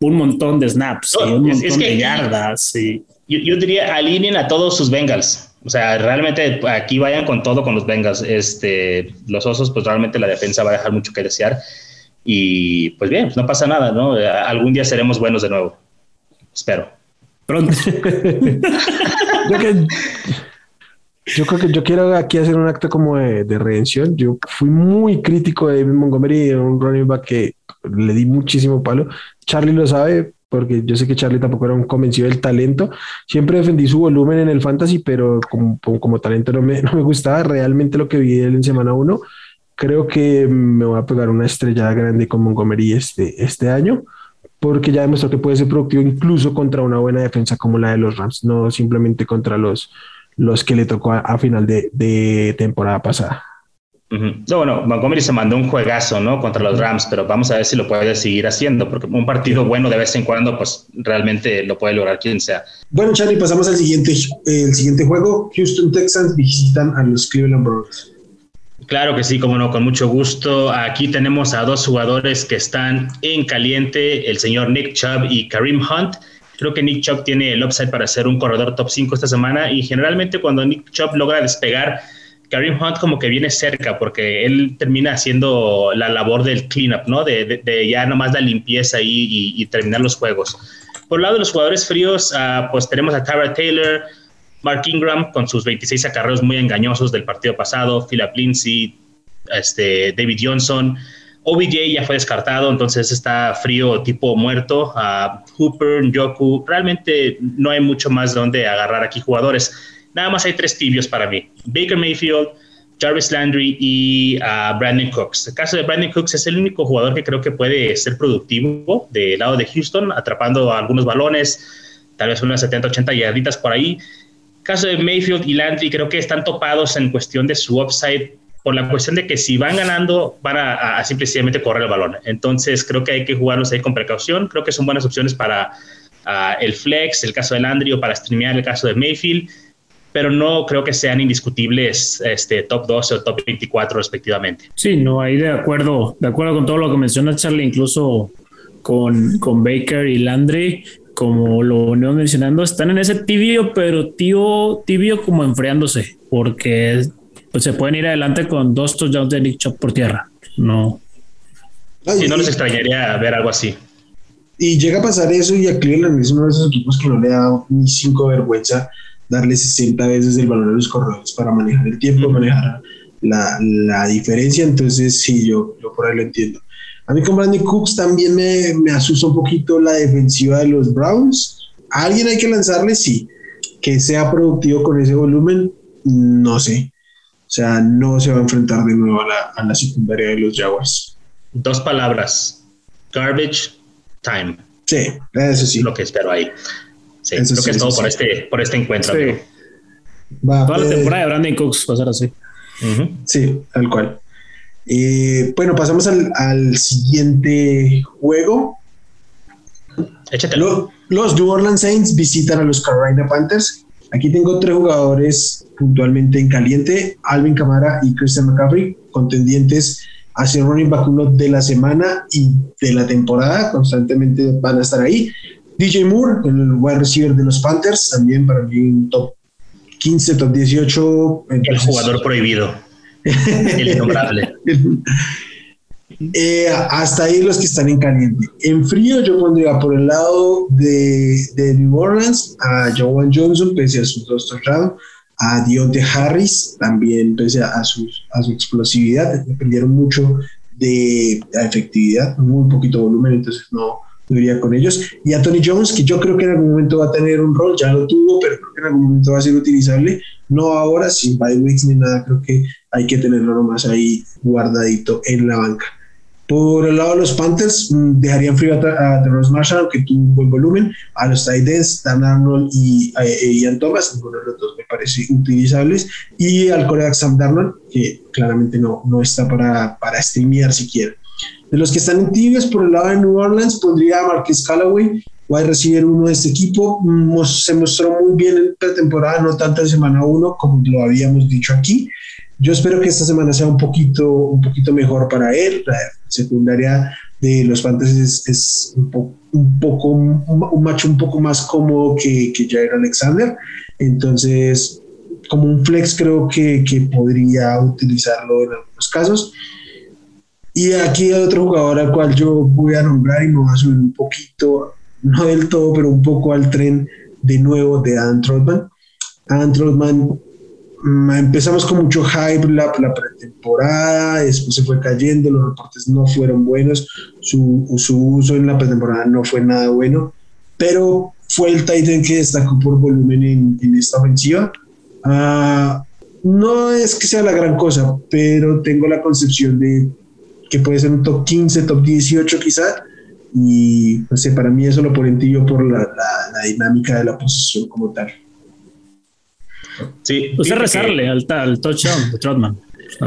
Speaker 3: un montón de snaps y un montón de yardas. Y...
Speaker 4: Yo, yo diría, alineen a todos sus Bengals o sea, realmente aquí vayan con todo con los Bengals. Este, los osos, pues realmente la defensa va a dejar mucho que desear. Y pues bien, no pasa nada, ¿no? Algún día seremos buenos de nuevo. Espero.
Speaker 3: Pronto.
Speaker 1: yo, creo que yo quiero aquí hacer un acto como de, de redención. Yo fui muy crítico de Montgomery, un running back que le di muchísimo palo. Charlie lo sabe, porque yo sé que Charlie tampoco era un convencido del talento. Siempre defendí su volumen en el fantasy, pero como, como, talento no me, no me, gustaba. Realmente lo que vi él en semana uno, creo que me voy a pegar una estrella grande con Montgomery este, este año, porque ya demostró que puede ser productivo incluso contra una buena defensa como la de los Rams, no simplemente contra los, los que le tocó a, final de temporada pasada.
Speaker 4: No, bueno, Montgomery se mandó un juegazo, ¿no? Contra los Rams, pero vamos a ver si lo puede seguir haciendo, porque un partido bueno de vez en cuando, pues realmente lo puede lograr quien sea.
Speaker 1: Bueno, Charlie, pasamos al siguiente, el siguiente juego. Houston Texans visitan a los Cleveland Browns.
Speaker 4: Claro que sí, como no, con mucho gusto. Aquí tenemos a dos jugadores que están en caliente, el señor Nick Chubb y Kareem Hunt. Creo que Nick Chubb tiene el upside para ser un corredor top 5 esta semana y generalmente cuando Nick Chubb logra despegar, Kareem Hunt como que viene cerca porque él termina haciendo la labor del cleanup, ¿no? De, de, ya nomás la limpieza y, y, terminar los juegos. Por el lado de los jugadores fríos, uh, pues tenemos a Tara Taylor, Mark Ingram con sus 26 acarreos muy engañosos del partido pasado, Philip Lindsay, este, David Johnson. OBJ ya fue descartado, entonces está frío tipo muerto. Uh, Hooper, Joku, realmente no hay mucho más donde agarrar aquí jugadores nada más hay tres tibios para mí. Baker Mayfield, Jarvis Landry y uh, Brandon Cooks. El caso de Brandon Cooks es el único jugador que creo que puede ser productivo del lado de Houston, atrapando algunos balones, tal vez unas 70, 80 yarditas por ahí. El caso de Mayfield y Landry creo que están topados en cuestión de su upside por la cuestión de que si van ganando van a, simplemente correr el balón. Entonces creo que hay que jugarlos ahí con precaución. Creo que son buenas opciones para uh, el flex, el caso de Landry o para streamear el caso de Mayfield pero no creo que sean indiscutibles este, top 12 o top 24 respectivamente.
Speaker 3: Sí, no, ahí de acuerdo, de acuerdo con todo lo que menciona Charlie, incluso con, con Baker y Landry, como lo venimos mencionando, están en ese tibio, pero tío, tibio como enfriándose, porque pues, se pueden ir adelante con dos touchdowns de Nick Chop por tierra. No.
Speaker 4: Sí, no les extrañaría ver algo así.
Speaker 1: Y llega a pasar eso y a Cleveland es uno de esos equipos que no le da ni cinco vergüenza darle 60 veces el valor a los corredores para manejar el tiempo, manejar la, la, diferencia. Entonces, sí, yo, yo por ahí lo entiendo. A mí con Brandon Cooks también me, me asusta un poquito la defensiva de los Browns. ¿A alguien hay que lanzarle? Sí. Que sea productivo con ese volumen, no sé. O sea, no se va a enfrentar de nuevo a la, a la secundaria de los Jaguars.
Speaker 4: Dos palabras. Garbage time.
Speaker 1: Sí, eso sí.
Speaker 4: Lo que espero ahí. Sí, eso creo que es todo por, este, por este encuentro. Sí.
Speaker 3: Va, Toda la pues, temporada de Brandon Cooks va a ser así.
Speaker 1: Sí, tal cual. Eh, bueno, pasamos al, al, siguiente juego.
Speaker 4: Échatelo.
Speaker 1: Los, New Orleans Saints visitan a los Carolina Panthers. Aquí tengo tres jugadores puntualmente en caliente: Alvin Camara y Christian McCaffrey, contendientes a ser running back uno de la semana y de la temporada. Constantemente van a estar ahí. DJ Moore, el wide receiver de los Panthers, también para mí un top 15, top 18.
Speaker 4: el jugador prohibido. el innombrable.
Speaker 1: Eh, hasta ahí los que están en caliente. En frío yo pondría por el lado de, de New Orleans a Joan Johnson, pese a sus dos touchdowns, a Dionte Harris, también pese a, su, a su explosividad, dependieron mucho de la efectividad, muy poquito volumen, entonces no, con ellos. Y a Tony Jones, que yo creo que en algún momento va a tener un rol, ya lo tuvo, pero creo que en algún momento va a ser utilizable, no ahora, sin bye ni nada, creo que hay que tenerlo nomás ahí guardadito en la banca. Por el lado de los Panthers, mm, dejarían frío a, Terrence Marshall, aunque tuvo un buen volumen. A los Titans, Dan Arnold y eh, Ian Thomas, ninguno de los dos me parece utilizables. Y al coreback Sam Darnold, que claramente no, no está para, para streamear siquiera. De los que están en tibios, por el lado de New Orleans, pondría a Marquez Callaway, a recibir uno de este equipo. Se mostró muy bien en pretemporada, no tanto en semana uno, como lo habíamos dicho aquí. Yo espero que esta semana sea un poquito, un poquito mejor para él. La secundaria de los Fantasy es, un, poco un, macho un poco más cómodo que, que Jair Alexander. Entonces, como un flex creo que, que podría utilizarlo en algunos casos. Y aquí hay otro jugador al cual yo voy a nombrar y me voy a subir un poquito, no del todo, pero un poco al tren de nuevo de Adam Trotman. Adam Trotman Mm, empezamos con mucho hype la, la, pretemporada, después se fue cayendo, los reportes no fueron buenos, su, su uso en la pretemporada no fue nada bueno, pero fue el Titan que destacó por volumen en, en esta ofensiva. Uh, no es que sea la gran cosa, pero tengo la concepción de que puede ser un top 15, top 18 quizá, y no sé, para mí eso lo en por la, la, la dinámica de la posición como tal.
Speaker 3: Sí. Usted rezarle al, al, touchdown de Trotman.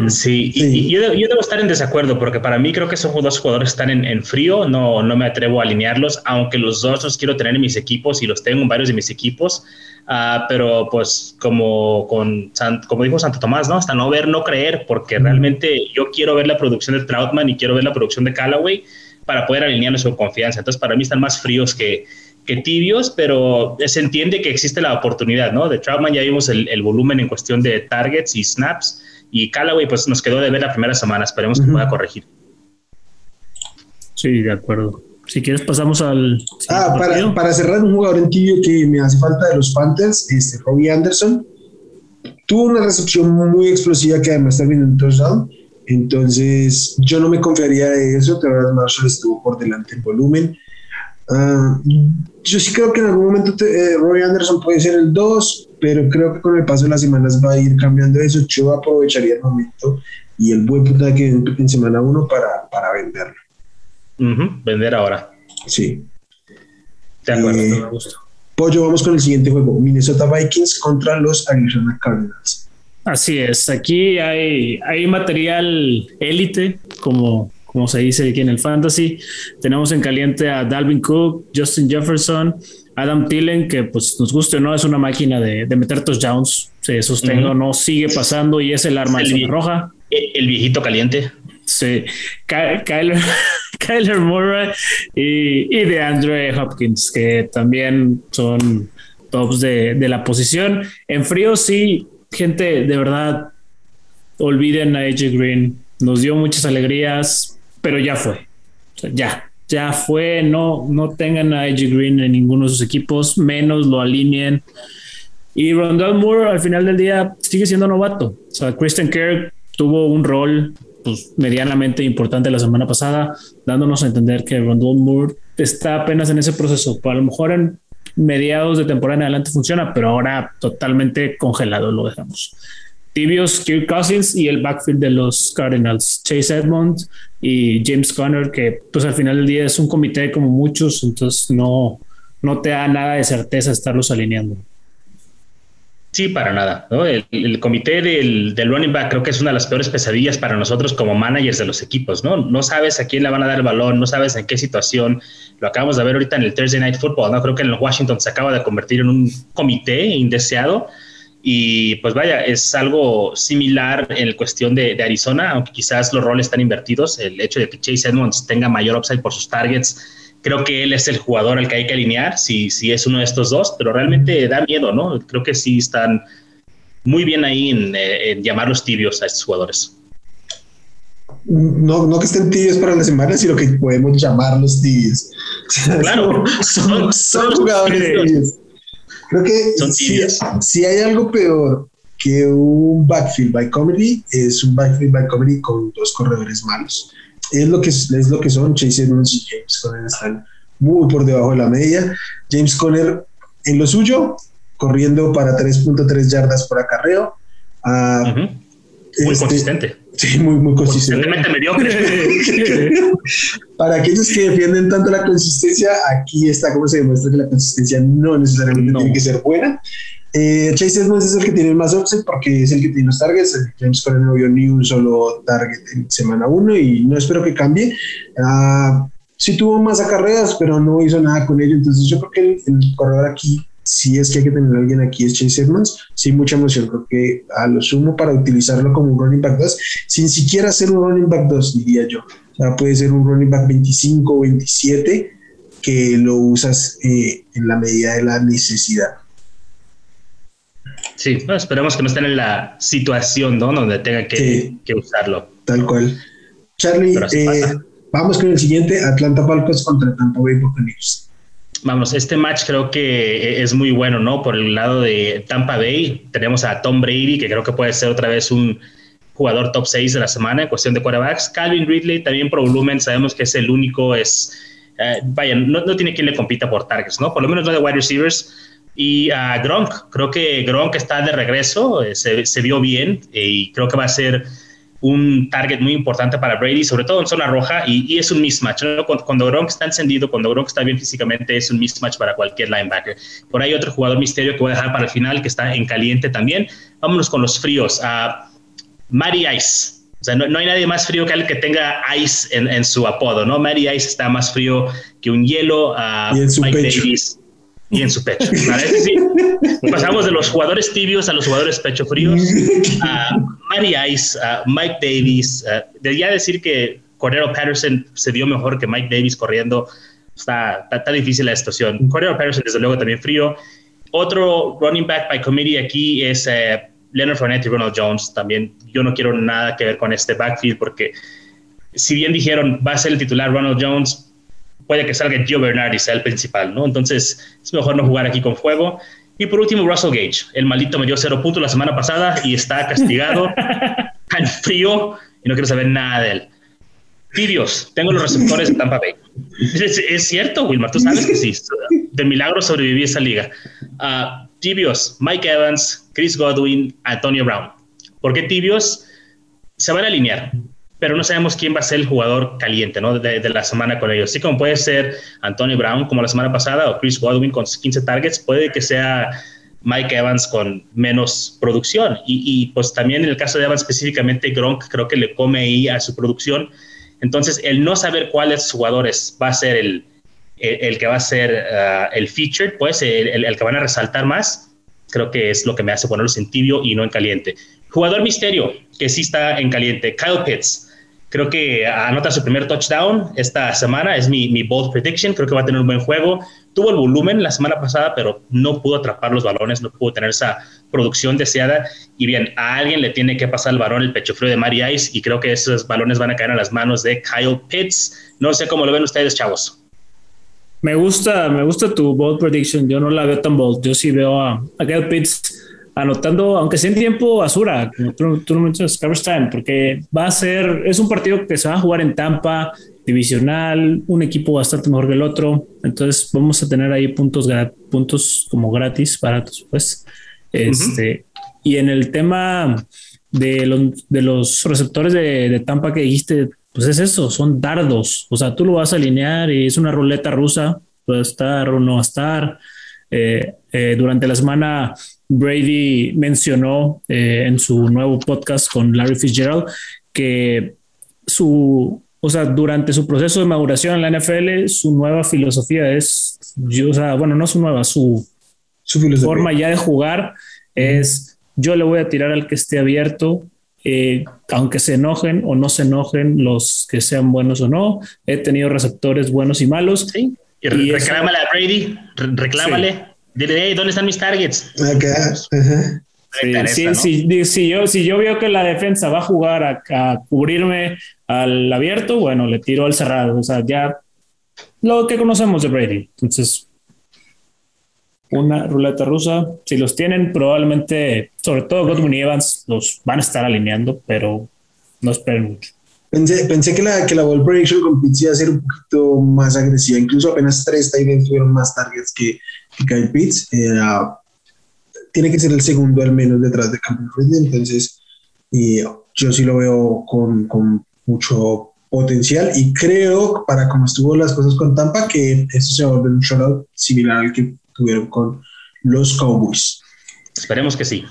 Speaker 4: Sí, y, yo, debo estar en desacuerdo porque para mí creo que esos dos jugadores están en, frío, no, no me atrevo a alinearlos, aunque los dos los quiero tener en mis equipos y los tengo en varios de mis equipos, uh, pero pues como, con, como dijo Santo Tomás, ¿no? hasta no ver, no creer, porque realmente yo quiero ver la producción de Troutman y quiero ver la producción de Callaway para poder alinearlos con confianza. Entonces para mí están más fríos que, que tibios, pero se entiende que existe la oportunidad, ¿no? De Troutman ya vimos el, volumen en cuestión de targets y snaps, y Callaway pues nos quedó de ver la primera semana, esperemos que pueda corregir.
Speaker 3: Sí, de acuerdo. Si quieres pasamos al...
Speaker 1: Ah, para, para, cerrar un jugador en tibio que me hace falta de los Panthers, este, Robbie Anderson, tuvo una recepción muy explosiva que además también en touchdown, entonces yo no me confiaría de eso, pero Marshall estuvo por delante en volumen, Ah, yo sí creo que en algún momento eh, Roy Anderson puede ser el 2, pero creo que con el paso de las semanas va a ir cambiando eso. Yo aprovecharía el momento y el buen puntaje en, en semana 1 para, para venderlo.
Speaker 4: Vender ahora.
Speaker 1: Sí.
Speaker 4: De acuerdo, eh, me
Speaker 1: gusta. Pollo, vamos con el siguiente juego. Minnesota Vikings contra los Arizona Cardinals.
Speaker 3: Así es, aquí hay, hay material élite, como como se dice aquí en el fantasy. Tenemos en caliente a Dalvin Cook, Justin Jefferson, Adam Thielen, que pues nos guste o no, es una máquina de, de meter touchdowns. Se sostengo, no sigue pasando y es el arma roja.
Speaker 4: El viejito caliente.
Speaker 3: Sí, Kyler, Kyler Murray y, y de Andre Hopkins, que también son tops de, de la posición. En frío, sí, gente, de verdad, olviden a AJ Green. Nos dio muchas alegrías, pero ya fue. ya, ya fue. No, no tengan a AJ Green en ninguno de sus equipos, menos lo alineen. Y Rondell Moore al final del día sigue siendo novato. O sea, Christian Kirk tuvo un rol pues, medianamente importante la semana pasada, dándonos a entender que Rondell Moore está apenas en ese proceso. A lo mejor en mediados de temporada en adelante funciona, pero ahora totalmente congelado lo dejamos. Tibios, Kirk Cousins y el backfield de los Cardinals, Chase Edmond y James Conner, que pues al final del día es un comité como muchos, entonces no, no te da nada de certeza estarlos alineando.
Speaker 4: Sí, para nada. El, comité del, del, running back creo que es una de las peores pesadillas para nosotros como managers de los equipos. ¿no? no sabes a quién le van a dar el balón, no sabes en qué situación. Lo acabamos de ver ahorita en el Thursday Night Football. ¿no? Creo que en Washington se acaba de convertir en un comité indeseado y pues vaya, es algo similar en cuestión de, Arizona, aunque quizás los roles están invertidos. El hecho de que Chase Edmonds tenga mayor upside por sus targets, creo que él es el jugador al que hay que alinear, si, si es uno de estos dos, pero realmente da miedo, ¿no? Creo que sí están muy bien ahí en, en llamar los tibios a estos jugadores.
Speaker 1: No, no que estén tibios para la semana, sino que podemos llamarlos tibios.
Speaker 4: Claro,
Speaker 1: son, son jugadores tibios. Creo que si, hay algo peor que un backfield by comedy, es un backfield by comedy con dos corredores malos. Es lo que, es lo que son Chase Edmonds y James Conner están muy por debajo de la media. James Conner en lo suyo, corriendo para 3.3 yardas por acarreo.
Speaker 4: Uh, muy este, consistente.
Speaker 1: Sí, muy, muy consistente. Para aquellos que defienden tanto la consistencia, aquí está como se demuestra que la consistencia no necesariamente tiene que ser buena. Eh, Chase Edmonds es el que tiene más upside porque es el que tiene los targets. James Conner no vio ni un solo target en semana 1 y no espero que cambie. Uh, sí tuvo más acarreas, pero no hizo nada con ello. Entonces yo creo que el corredor aquí si es que hay que tener a alguien aquí es Chase Edmonds, sí, mucha emoción, creo que a lo sumo para utilizarlo como un running back 2, sin siquiera ser un running back 2, diría yo. O sea, puede ser un running back 25 o 27 que lo usas eh, en la medida de la necesidad.
Speaker 4: Sí, esperemos que no estén en la situación ¿no? donde tenga que, usarlo.
Speaker 1: Tal cual. Charlie, eh, vamos con el siguiente, Atlanta Falcons contra Tampa Bay Buccaneers
Speaker 4: vamos, este match creo que es muy bueno, ¿no? Por el lado de Tampa Bay, tenemos a Tom Brady, que creo que puede ser otra vez un jugador top 6 de la semana en cuestión de quarterbacks. Calvin Ridley también por volumen, sabemos que es el único, es, eh, vaya, no, tiene quien le compita por targets, ¿no? Por lo menos no de wide receivers. Y a Gronk, creo que Gronk está de regreso, eh, se, se, vio bien eh, y creo que va a ser un target muy importante para Brady, sobre todo en zona roja, y, es un mismatch. Cuando, Gronk está encendido, cuando Gronk está bien físicamente, es un mismatch para cualquier linebacker. Por ahí otro jugador misterio que voy a dejar para el final, que está en caliente también. Vámonos con los fríos. a Mary Ice. O sea, no, hay nadie más frío que el que tenga Ice en, su apodo, ¿no? Mary Ice está más frío que un hielo. a Mike Davis y en su pecho. pasamos de los jugadores tibios a los jugadores pecho fríos, a Mary Ice, a Mike Davis. debería decir que Cordero Patterson se vio mejor que Mike Davis corriendo. Está, está, difícil la situación. Cordero Patterson, desde luego, también frío. Otro running back by committee aquí es eh, Leonard Fournette y Ronald Jones. También yo no quiero nada que ver con este backfield porque si bien dijeron va a ser el titular Ronald Jones, puede que salga Gio Bernard sea el principal, ¿no? Entonces es mejor no jugar aquí con fuego. Y por último, Russell Gage. El maldito me dio cero puntos la semana pasada y está castigado, tan frío y no quiero saber nada de él. Tibios, tengo los receptores de Tampa Bay. Es, cierto, Wilmar, tú sabes que sí. De milagro sobreviví esa liga. Uh, tibios, Mike Evans, Chris Godwin, Antonio Brown. ¿Por qué tibios? Se van a alinear pero no sabemos quién va a ser el jugador caliente ¿no? de, la semana con ellos. Así como puede ser Antonio Brown como la semana pasada o Chris Godwin con 15 targets, puede que sea Mike Evans con menos producción. Y, pues también en el caso de Evans específicamente, Gronk creo que le come ahí a su producción. Entonces, el no saber cuáles jugadores va a ser el, que va a ser uh, el featured, pues el, el que van a resaltar más, creo que es lo que me hace ponerlos en tibio y no en caliente. Jugador misterio, que sí está en caliente, Kyle Pitts Creo que anota su primer touchdown esta semana, es mi, mi bold prediction, creo que va a tener un buen juego. Tuvo el volumen la semana pasada, pero no pudo atrapar los balones, no pudo tener esa producción deseada. Y bien, a alguien le tiene que pasar el balón, el pecho frío de Mari Ice, y creo que esos balones van a caer en las manos de Kyle Pitts. No sé cómo lo ven ustedes, chavos.
Speaker 3: Me gusta, me gusta tu bold prediction. Yo no la veo tan bold. Yo sí veo a, a Kyle Pitts anotando, aunque sea en tiempo basura, como tú, tú lo mencionas, time, porque va a ser, es un partido que se va a jugar en Tampa, divisional, un equipo bastante mejor que el otro, entonces vamos a tener ahí puntos, puntos como gratis, baratos, pues. Este, Y en el tema de los, de los receptores de, de Tampa que dijiste, pues es eso, son dardos, o sea, tú lo vas a alinear y es una ruleta rusa, puede estar o no estar. Eh, eh, durante la semana Brady mencionó eh, en su nuevo podcast con Larry Fitzgerald que su, o sea, durante su proceso de maduración en la NFL, su nueva filosofía es, yo, o sea, bueno, no su nueva, su, su forma ya de jugar es, yo le voy a tirar al que esté abierto, eh, aunque se enojen o no se enojen los que sean buenos o no. He tenido receptores buenos y malos.
Speaker 4: Sí. Y, reclámale a Brady, reclámale. Dile, ¿dónde están mis targets?
Speaker 3: si, yo, si yo veo que la defensa va a jugar a, cubrirme al abierto, bueno, le tiro al cerrado. O sea, ya lo que conocemos de Brady. Entonces, una ruleta rusa, si los tienen, probablemente, sobre todo Godwin y Evans, los van a estar alineando, pero no esperen mucho.
Speaker 1: Pensé, pensé que la, que la ball prediction con Pitts iba a ser un poquito más agresiva. Incluso apenas tres Titans tuvieron más targets que Kyle Pitts. Eh, tiene que ser el segundo al menos detrás de Cameron Ridley. Entonces, yo sí lo veo con, con, mucho potencial y creo, para como estuvo las cosas con Tampa, que eso se va a volver un shoutout similar al que tuvieron con los Cowboys.
Speaker 4: Esperemos que sí.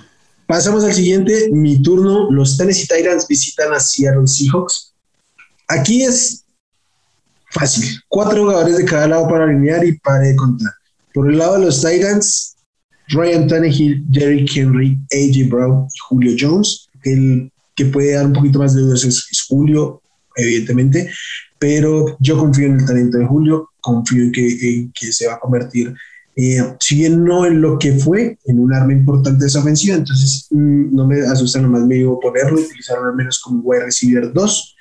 Speaker 1: Pasamos al siguiente, mi turno. Los Tennessee Titans visitan a Seattle Seahawks. Aquí es fácil. Cuatro jugadores de cada lado para alinear y para de contar. Por el lado de los Titans, Ryan Tannehill, Derrick Henry, AJ Brown y Julio Jones. El que puede dar un poquito más de dudas es, Julio, evidentemente, pero yo confío en el talento de Julio, confío en que, se va a convertir, eh, si bien no en lo que fue, en un arma importante de esa entonces mm, no me asusta nomás me digo ponerlo, utilizarlo al menos como wide receiver 2.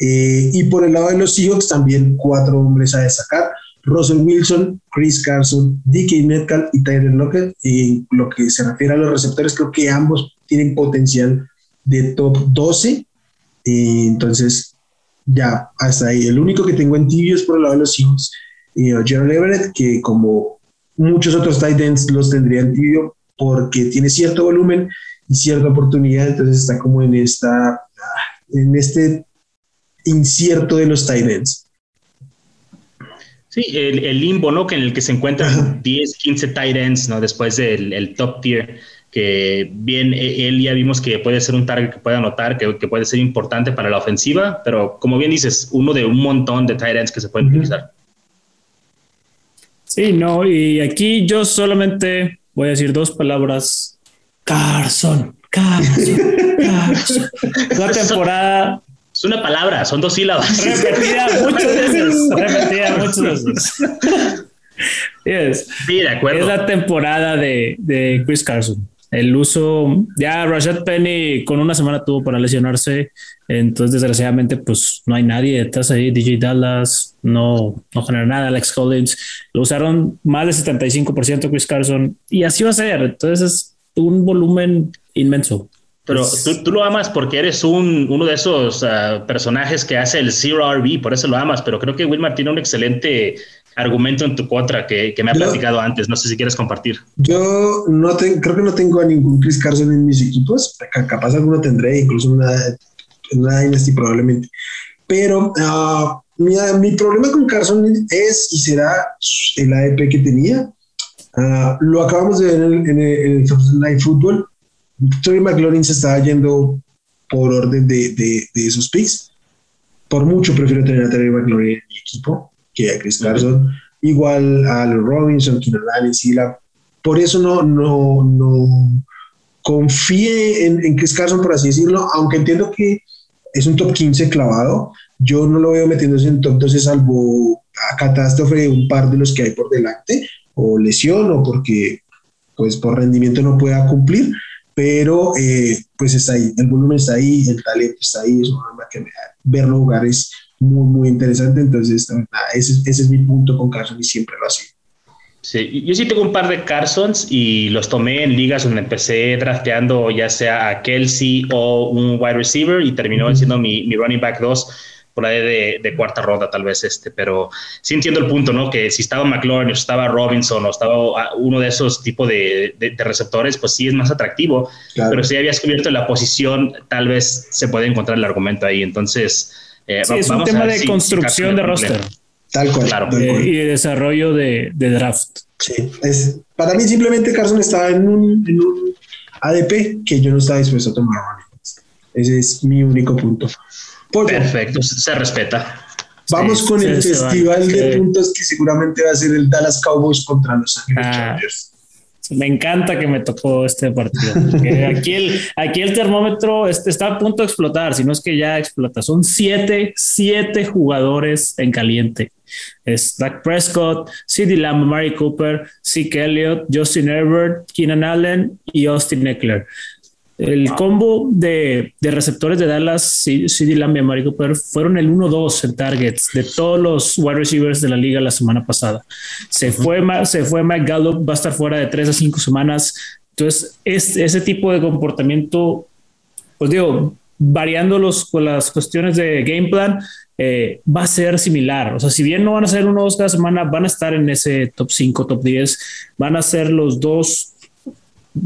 Speaker 1: Eh, y por el lado de los Seahawks, también cuatro hombres a destacar. Russell Wilson, Chris Carson, DK Metcalf y Tyler Lockett. Y lo que se refiere a los receptores, creo que ambos tienen potencial de top 12. entonces, ya, hasta ahí. El único que tengo en tibio es por el lado de los hijos. Eh, Gerald Everett, que como muchos otros tight ends los tendría en tibio porque tiene cierto volumen y cierta oportunidad, entonces está como en esta en este incierto de los tight ends.
Speaker 4: Sí, el, limbo, ¿no? Que en el que se encuentran 10, 15 tight ends, ¿no? Después del top tier, que bien, e, él ya vimos que puede ser un target que puede anotar, que, puede ser importante para la ofensiva, pero como bien dices, uno de un montón de tight ends que se pueden utilizar.
Speaker 3: Sí, no, y aquí yo solamente voy a decir dos palabras. Carson, Carson, Carson. La temporada
Speaker 4: es una palabra, son dos sílabas.
Speaker 3: Repetida muchas veces. Repetida muchas veces. Sí, de acuerdo. Es la temporada de, de, Chris Carson. El uso, ya Rashad Penny con una semana tuvo para lesionarse, entonces desgraciadamente pues no hay nadie detrás ahí, DJ Dallas no, no genera nada, Alex Collins, lo usaron más del 75% Chris Carson y así va a ser, entonces es un volumen inmenso.
Speaker 4: Pero tú, lo amas porque eres un, uno de esos ah, personajes que hace el Zero RB, por eso lo amas, pero creo que Wilmar tiene un excelente argumento en tu contra que, que me ha platicado antes. No sé si quieres compartir.
Speaker 1: Yo no creo que no tengo a ningún Chris Carson en mis equipos. Capaz alguno tendré, incluso una, una Dynasty probablemente. Pero uh, mi, mi, problema con Carson es y será el AEP que tenía. Uh, lo acabamos de ver en el, en el, Night Football Terry McLaurin se estaba yendo por orden de, de, esos picks. Por mucho prefiero tener a Terry McLaurin en mi equipo que a Chris Carson. Igual a Robinson, Keenan Allen, Sila. Por eso no, no, no confíe en, en, Chris Carson, por así decirlo, aunque entiendo que es un top 15 clavado. Yo no lo veo metiéndose en top 12 salvo a catástrofe de un par de los que hay por delante, o lesión, o porque pues por rendimiento no pueda cumplir pero eh, pues está ahí, el volumen está ahí, el talento está ahí, es una que verlo jugar es muy, muy interesante, entonces ese, ese, es mi punto con Carson y siempre lo ha sido.
Speaker 4: Sí, yo sí tengo un par de Carsons y los tomé en ligas donde empecé drafteando ya sea a Kelsey o un wide receiver y terminó siendo mi, mi running back 2 por ahí de, cuarta ronda tal vez este, pero sí entiendo el punto, ¿no? Que si estaba McLaurin o estaba Robinson o estaba ah, uno de esos tipos de, receptores, pues sí es más atractivo, pero si habías cubierto la posición, tal vez se puede encontrar el argumento ahí, entonces...
Speaker 3: Eh, sí, es un tema de construcción de roster.
Speaker 1: Tal cual.
Speaker 3: Claro. Eh, y de desarrollo de, draft.
Speaker 1: Sí, es, para mí simplemente Carson estaba en un, en un ADP que yo no estaba dispuesto a tomar. Ese es mi único punto.
Speaker 4: Perfecto, se respeta.
Speaker 1: Vamos con el festival de puntos que seguramente va a ser el Dallas Cowboys contra los Ángeles ah, Chargers.
Speaker 3: Me encanta que me tocó este partido. aquí, el, aquí el termómetro está a punto de explotar, si no es que ya explota. Son siete, siete jugadores en caliente. Es Dak Prescott, CeeDee Lamb, Mary Cooper, Zeke Elliott, Justin Herbert, Keenan Allen y Austin Eckler. El combo de, receptores de Dallas, CD Lamb y Amari Cooper, fueron el 1-2 en targets de todos los wide receivers de la liga la semana pasada. Se fue, se fue Mike Gallup, va a estar fuera de 3 a 5 semanas. Entonces, ese tipo de comportamiento, pues digo, variando los, con las cuestiones de game plan, eh, va a ser similar. O sea, si bien no van a ser uno o dos cada semana, van a estar en ese top 5, top 10. Van a ser los dos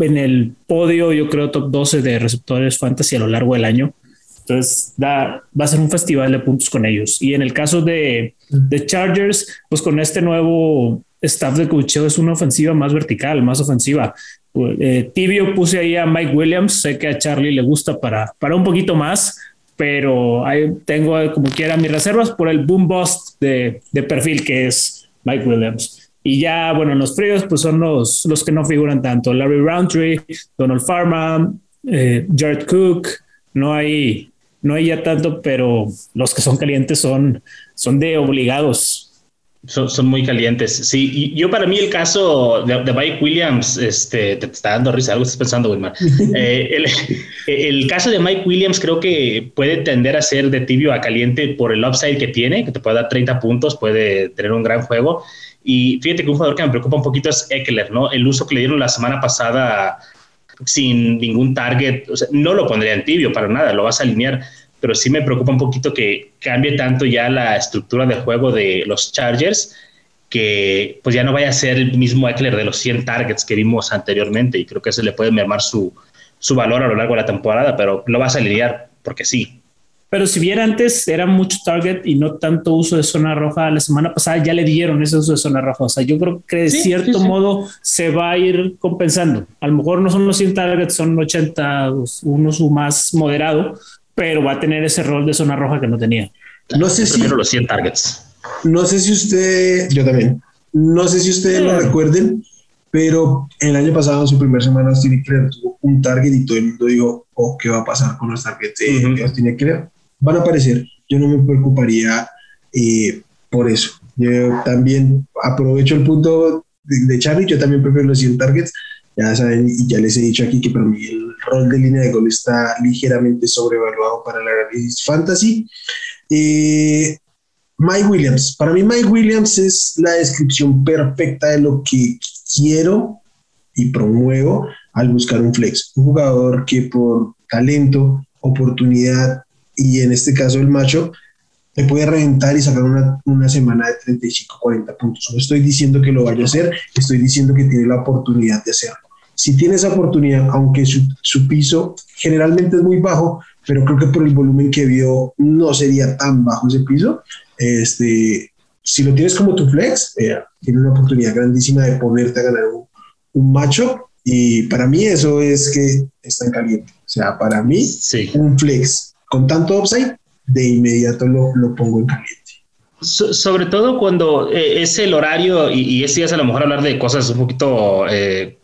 Speaker 3: en el podio, yo creo, top 12 de receptores fantasy a lo largo del año. Entonces, da, va a ser un festival de puntos con ellos. Y en el caso de, de Chargers, pues con este nuevo staff de cocheo es una ofensiva más vertical, más ofensiva. Eh, tibio puse ahí a Mike Williams, sé que a Charlie le gusta para, para un poquito más, pero ahí tengo como quiera mis reservas por el boom bust de, de perfil que es Mike Williams. Y ya, bueno, los fríos, pues son los, los que no figuran tanto. Larry Roundtree, Donald Farman, eh, Jared Cook, no hay, no hay ya tanto, pero los que son calientes son, son de obligados.
Speaker 4: Son, son muy calientes. Sí, y yo para mí el caso de, de Mike Williams, este, te está dando risa, algo estás pensando, Wilmar. Eh, el, el, caso de Mike Williams creo que puede tender a ser de tibio a caliente por el upside que tiene, que te puede dar 30 puntos, puede tener un gran juego y fíjate que un jugador que me preocupa un poquito es Eckler, ¿no? El uso que le dieron la semana pasada sin ningún target, o sea, no lo pondría en tibio para nada, lo vas a alinear, pero sí me preocupa un poquito que cambie tanto ya la estructura de juego de los Chargers que pues ya no vaya a ser el mismo Eckler de los 100 targets que vimos anteriormente y creo que se le puede mermar su, su valor a lo largo de la temporada, pero lo vas a alinear porque sí.
Speaker 3: Pero si bien antes era mucho target y no tanto uso de zona roja, la semana pasada ya le dieron ese uso de zona roja. O sea, yo creo que de cierto modo se va a ir compensando. A lo mejor no son los 100 targets, son 80, uno su más moderado, pero va a tener ese rol de zona roja que no tenía.
Speaker 4: No sé si. los 100 targets.
Speaker 1: No sé si usted. Yo también. No sé si ustedes lo recuerden, pero el año pasado, en su primera semana, Steve tuvo un target y todo el mundo dijo: Oh, ¿qué va a pasar con los targets de uh -huh van a aparecer. Yo no me preocuparía eh, por eso. Yo también aprovecho el punto de, Charlie, yo también prefiero los 100 targets. Ya saben, y ya les he dicho aquí que para mí el rol de línea de gol está ligeramente sobrevaluado para la análisis fantasy. Eh, Mike Williams. Para mí, Mike Williams es la descripción perfecta de lo que quiero y promuevo al buscar un flex. Un jugador que por talento, oportunidad y en este caso el macho te puede reventar y sacar una, una, semana de 35, 40 puntos. No estoy diciendo que lo vaya a hacer, estoy diciendo que tiene la oportunidad de hacerlo. Si tiene esa oportunidad, aunque su, su piso generalmente es muy bajo, pero creo que por el volumen que vio no sería tan bajo ese piso. Este, si lo tienes como tu flex, eh, tiene una oportunidad grandísima de ponerte a ganar un, un macho y para mí eso es que está en caliente. O sea, para mí, sí. un flex con tanto upside, de inmediato lo, lo pongo en caliente.
Speaker 4: sobre todo cuando eh, es el horario y, y ese es a lo mejor hablar de cosas un poquito eh,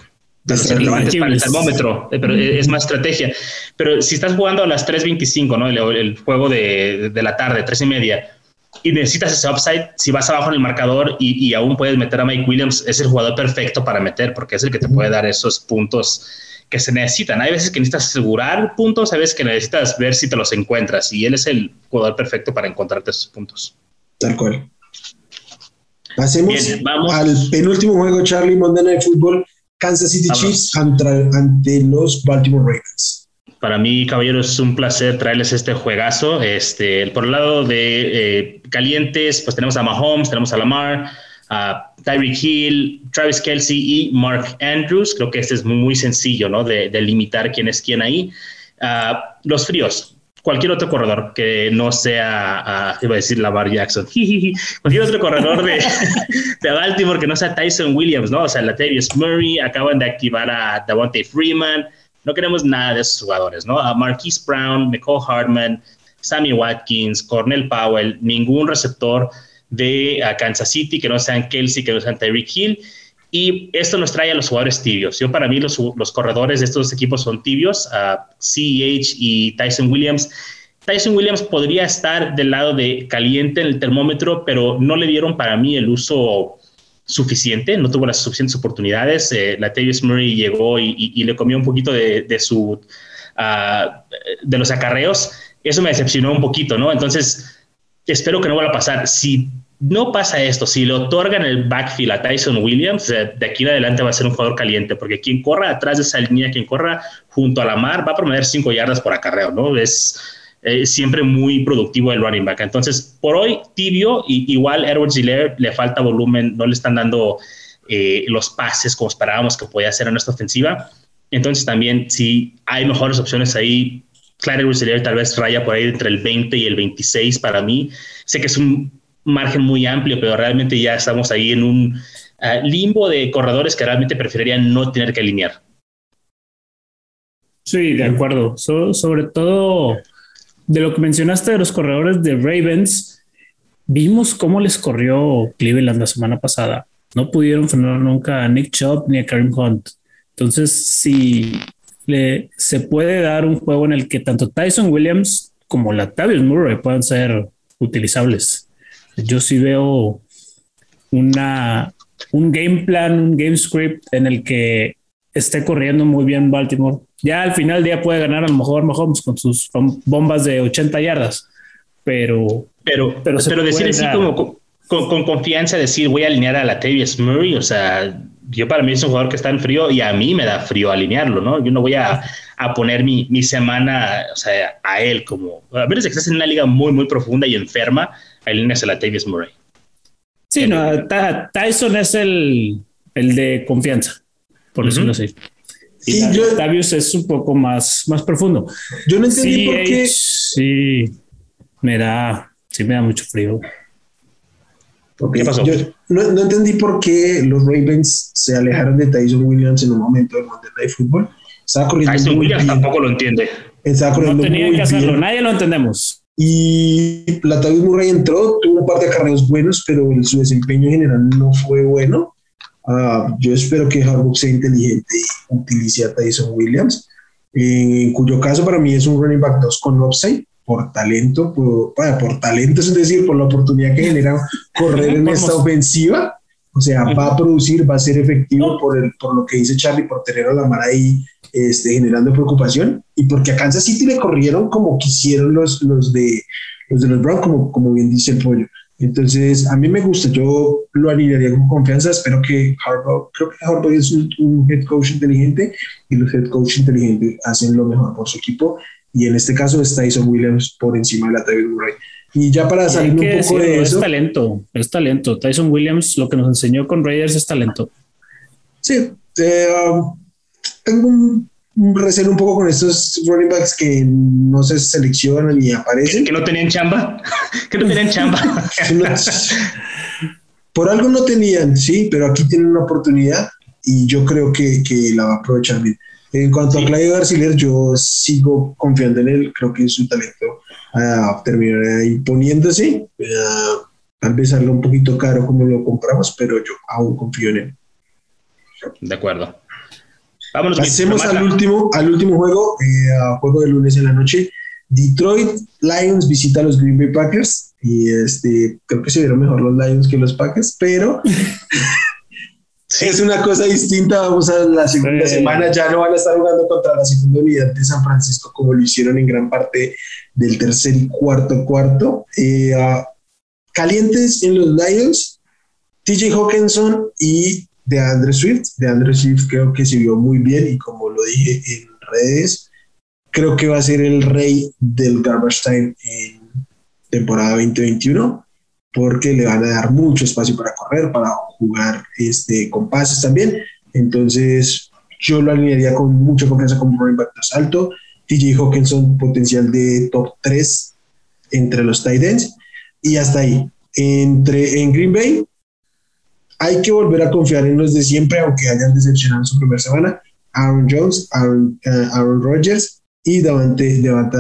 Speaker 4: relevantes para el termómetro, eh, pero es más estrategia. Pero si estás jugando a las 3.25, ¿no? El, juego de, de, la tarde, 3 y media, y necesitas ese upside, si vas abajo en el marcador y, y, aún puedes meter a Mike Williams, es el jugador perfecto para meter, porque es el que te puede dar esos puntos que se necesitan. Hay veces que necesitas asegurar puntos, hay veces que necesitas ver si te los encuentras y él es el jugador perfecto para encontrarte esos puntos.
Speaker 1: Tal cual. Pasemos al penúltimo juego, Charlie, Monday Night Football, Kansas City Chiefs ante, los Baltimore Ravens.
Speaker 4: Para mí, caballeros, es un placer traerles este juegazo. Este, por el lado de eh, calientes, pues tenemos a Mahomes, tenemos a Lamar, a Tyreek Hill, Travis Kelsey y Mark Andrews. Creo que este es muy sencillo, ¿no? De, limitar quién es quién ahí. Ah, los fríos, cualquier otro corredor que no sea, uh, iba a decir Lamar Jackson, cualquier otro corredor de, de, Baltimore que no sea Tyson Williams, ¿no? O sea, Latavius Murray, acaban de activar a Davante Freeman, no queremos nada de esos jugadores, ¿no? A Marquise Brown, McCall Hartman, Sammy Watkins, Cornell Powell, ningún receptor de Kansas City que no sean Kelsey, que no sean Tyreek Hill. Y esto nos trae a los jugadores tibios. Yo para mí los, los corredores de estos equipos son tibios, a CEH y Tyson Williams. Tyson Williams podría estar del lado de caliente en el termómetro, pero no le dieron para mí el uso suficiente, no tuvo las suficientes oportunidades. Eh, la Tavis Murray llegó y, le comió un poquito de, de su, ah, de los acarreos. Eso me decepcionó un poquito, ¿no? Entonces, espero que no vuelva a pasar. Si no pasa esto, si le otorgan el backfield a Tyson Williams, de aquí en adelante va a ser un jugador caliente, porque quien corra atrás de esa línea, quien corra junto a la mar, va a prometer cinco yardas por acarreo, ¿no? Es siempre muy productivo el running back. Entonces, por hoy, tibio, y igual Edwards Ziller le falta volumen, no le están dando eh, los pases como esperábamos que podía hacer en esta ofensiva. Entonces, también, si hay mejores opciones ahí, Clyde Edwards tal vez raya por ahí entre el 20 y el 26 para mí. Sé que es un margen muy amplio, pero realmente ya estamos ahí en un ah, limbo de corredores que realmente preferirían no tener que alinear.
Speaker 3: Sí, de acuerdo. sobre todo de lo que mencionaste de los corredores de Ravens, vimos cómo les corrió Cleveland la semana pasada. No pudieron frenar nunca a Nick Chubb ni a Karim Hunt. Entonces, si le, se puede dar un juego en el que tanto Tyson Williams como Latavius Murray puedan ser utilizables yo sí veo una, un game plan, un game script en el que esté corriendo muy bien Baltimore. Ya al final del día puede ganar a lo mejor Mahomes con sus bombas de 80 yardas, pero...
Speaker 4: Pero, pero, pero decir así como con, confianza, decir voy a alinear a la Tavius Murray, o sea, yo para mí es un jugador que está en frío y a mí me da frío alinearlo, ¿no? Yo no voy a, a poner mi, mi, semana, o sea, a él como, a menos que estés en una liga muy, muy profunda y enferma, alineas a la Tavius Murray.
Speaker 3: Sí, no, Tyson es el, el de confianza, por decirlo así. Y Tavius es un poco más, más profundo.
Speaker 1: Yo no entendí por qué.
Speaker 3: Sí, me da, sí me da mucho frío.
Speaker 1: ¿Qué pasó? Yo no, no, entendí por qué los Ravens se alejaron de Tyson Williams en un momento del Monday Night Football.
Speaker 4: Estaba corriendo Tyson Williams tampoco lo entiende.
Speaker 3: Estaba corriendo no tenía que hacerlo, nadie lo entendemos.
Speaker 1: Y Latavius Murray entró, tuvo un par de carreras buenos, pero su desempeño general no fue bueno. Uh, yo espero que Harbaugh sea inteligente y utilice a Tyson Williams, en cuyo caso para mí es un running back 2 con upside por talento, por, por talento, es decir, por la oportunidad que genera correr en esta ofensiva. O sea, va a producir, va a ser efectivo por, el, por lo que dice Charlie, por tener a la mar ahí este, generando preocupación. Y porque a Kansas City le corrieron como quisieron los, los, de, los de los Browns, como, como bien dice el pollo. Entonces, a mí me gusta, yo lo alinearía con confianza, espero que Harbaugh, creo que Harbaugh es un, head coach inteligente y los head coach inteligentes hacen lo mejor por su equipo y en este caso está Tyson Williams por encima de la David Murray. Y ya para salir un poco de eso.
Speaker 3: Es talento, es talento. Tyson Williams lo que nos enseñó con Raiders es talento.
Speaker 1: Sí, eh, um, tengo un, recelo un poco con estos running backs que no se seleccionan ni aparecen.
Speaker 4: Que, no tenían chamba, que no tenían chamba.
Speaker 1: Por algo no tenían, sí, pero aquí tienen una oportunidad y yo creo que, que la va a aprovechar bien. En cuanto a Claudio García, yo sigo confiando en él, creo que su talento uh, terminará imponiéndose. Uh, tal vez salga un poquito caro como lo compramos, pero yo aún confío en él.
Speaker 4: De acuerdo.
Speaker 1: Vámonos Pasemos al último, al último juego, eh, juego de lunes en la noche. Detroit Lions visita a los Green Bay Packers y este creo que se vieron mejor los Lions que los Packers, pero es una cosa distinta. Vamos a la segunda semana, ya no van a estar jugando contra la segunda unidad de San Francisco como lo hicieron en gran parte del tercer y cuarto cuarto. Eh, calientes en los Lions, TJ Hawkinson y de Andre Swift. De Andre Swift creo que se vio muy bien y como lo dije en redes, creo que va a ser el rey del garbage time en temporada 2021 porque le van a dar mucho espacio para correr, para jugar este, con pases también. Entonces, yo lo alinearía con mucha confianza como running back más alto. TJ Hawkinson, potencial de top 3 entre los tight ends. Y hasta ahí. Entre, en Green Bay, hay que volver a confiar en los de siempre, aunque hayan decepcionado su primera semana. Aaron Jones, Aaron, uh, Aaron Rodgers y Davante, Davante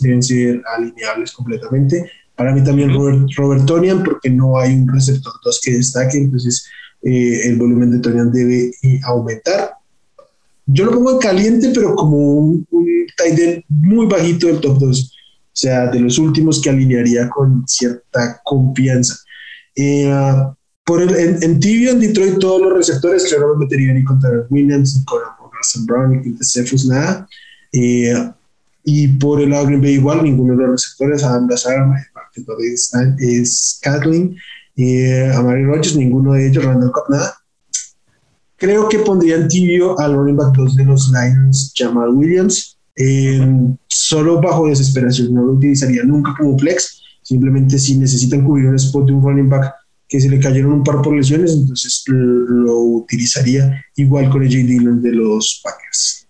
Speaker 1: deben ser alineables completamente. Para mí también Robert, Robert Tonian, porque no hay un receptor 2 que destaque, entonces eh, el volumen de Tonian debe eh, aumentar. Yo lo pongo en caliente, pero como un, tight end muy bajito del top 2, o sea, de los últimos que alinearía con cierta confianza. Eh, por en, tibio, en Detroit, todos los receptores, claro, no metería ni contra Williams, ni con Russell Brown, ni con Cephus, nada. y por el lado de Green Bay igual, ninguno de los receptores, Adam Lazar, es Kathleen y eh, a Mary Rogers, ninguno de ellos, Randall Cobb, nada. Creo que pondrían tibio al running back 2 de los Lions, Jamal Williams, solo bajo desesperación, no lo utilizaría nunca como flex, simplemente si necesitan cubrir un spot de un running back que se le cayeron un par por lesiones, entonces lo utilizaría igual con el J. Dillon de los Packers.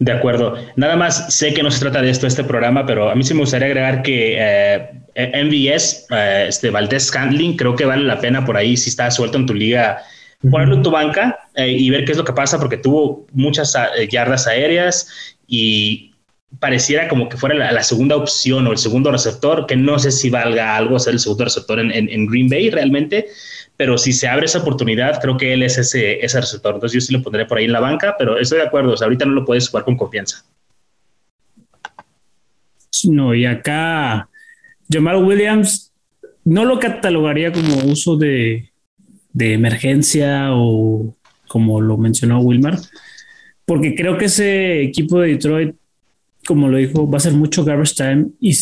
Speaker 4: De acuerdo. Nada más sé que no se trata de esto este programa, pero a mí sí me gustaría agregar que eh, MVS, eh, este Valdés Scandling, creo que vale la pena por ahí si está suelto en tu liga, ponerlo en tu banca eh, y ver qué es lo que pasa, porque tuvo muchas eh, yardas aéreas y pareciera como que fuera la, segunda opción o el segundo receptor, que no sé si valga algo ser el segundo receptor en, en Green Bay realmente, pero si se abre esa oportunidad, creo que él es ese, ese receptor. Entonces yo sí lo pondré por ahí en la banca, pero estoy de acuerdo, o sea, ahorita no lo puedes jugar con confianza.
Speaker 3: No, y acá Jamal Williams no lo catalogaría como uso de, de emergencia o como lo mencionó Wilmar, porque creo que ese equipo de Detroit, como lo dijo, va a ser mucho garbage time y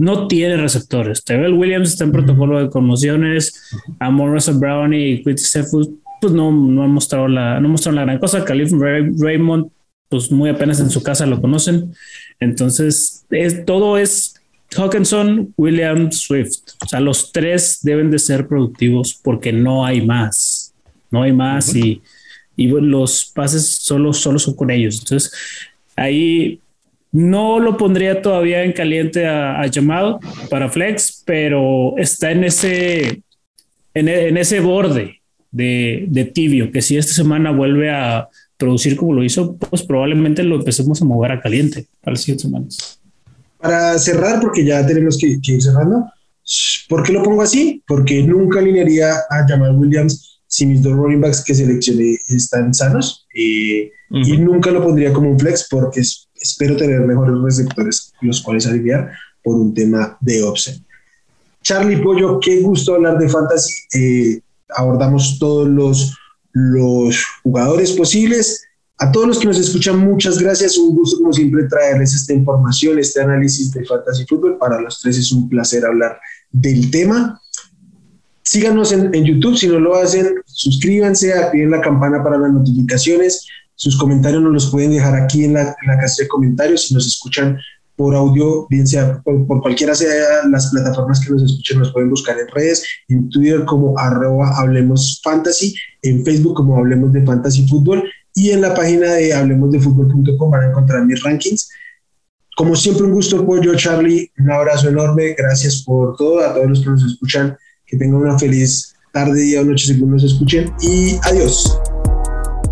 Speaker 3: no tiene receptores. Terrell Williams está en protocolo de conmociones. A Russell Brown y Quinn Cephus, pues no, no han mostrado la, no mostraron la gran cosa. Calif Raymond, pues muy apenas en su casa lo conocen. Entonces, es, todo es Hawkinson, Williams, Swift. O sea, los tres deben de ser productivos porque no hay más. No hay más y, y los pases solo, solo son con ellos. Entonces, ahí no lo pondría todavía en caliente a, llamado para Flex, pero está en ese, en, ese borde de, tibio, que si esta semana vuelve a producir como lo hizo, pues probablemente lo empecemos a mover a caliente para las siguientes semanas.
Speaker 1: Para cerrar, porque ya tenemos que, ir cerrando, ¿por qué lo pongo así? Porque nunca alinearía a Jamal Williams si mis dos running backs que seleccioné están sanos. Eh, y nunca lo pondría como un flex porque es espero tener mejores receptores los cuales alinear por un tema de opción. Charlie Pollo, qué gusto hablar de fantasy. Eh, abordamos todos los, los jugadores posibles. A todos los que nos escuchan, muchas gracias. Un gusto, como siempre, traerles esta información, este análisis de fantasy fútbol. Para los tres es un placer hablar del tema. Síganos en, en YouTube. Si no lo hacen, suscríbanse, activen la campana para las notificaciones. Sus comentarios nos los pueden dejar aquí en la, en de comentarios si nos escuchan por audio, bien sea por, cualquiera sea las plataformas que nos escuchen, nos pueden buscar en redes, en Twitter como arroba Hablemos Fantasy, en Facebook como Hablemos de Fantasy Fútbol y en la página de hablemosdefutbol.com van a encontrar mis rankings. Como siempre, un gusto, Pollo, Charlie, un abrazo enorme, gracias por todo, a todos los que nos escuchan, que tengan una feliz tarde, día o noche según nos escuchen y adiós.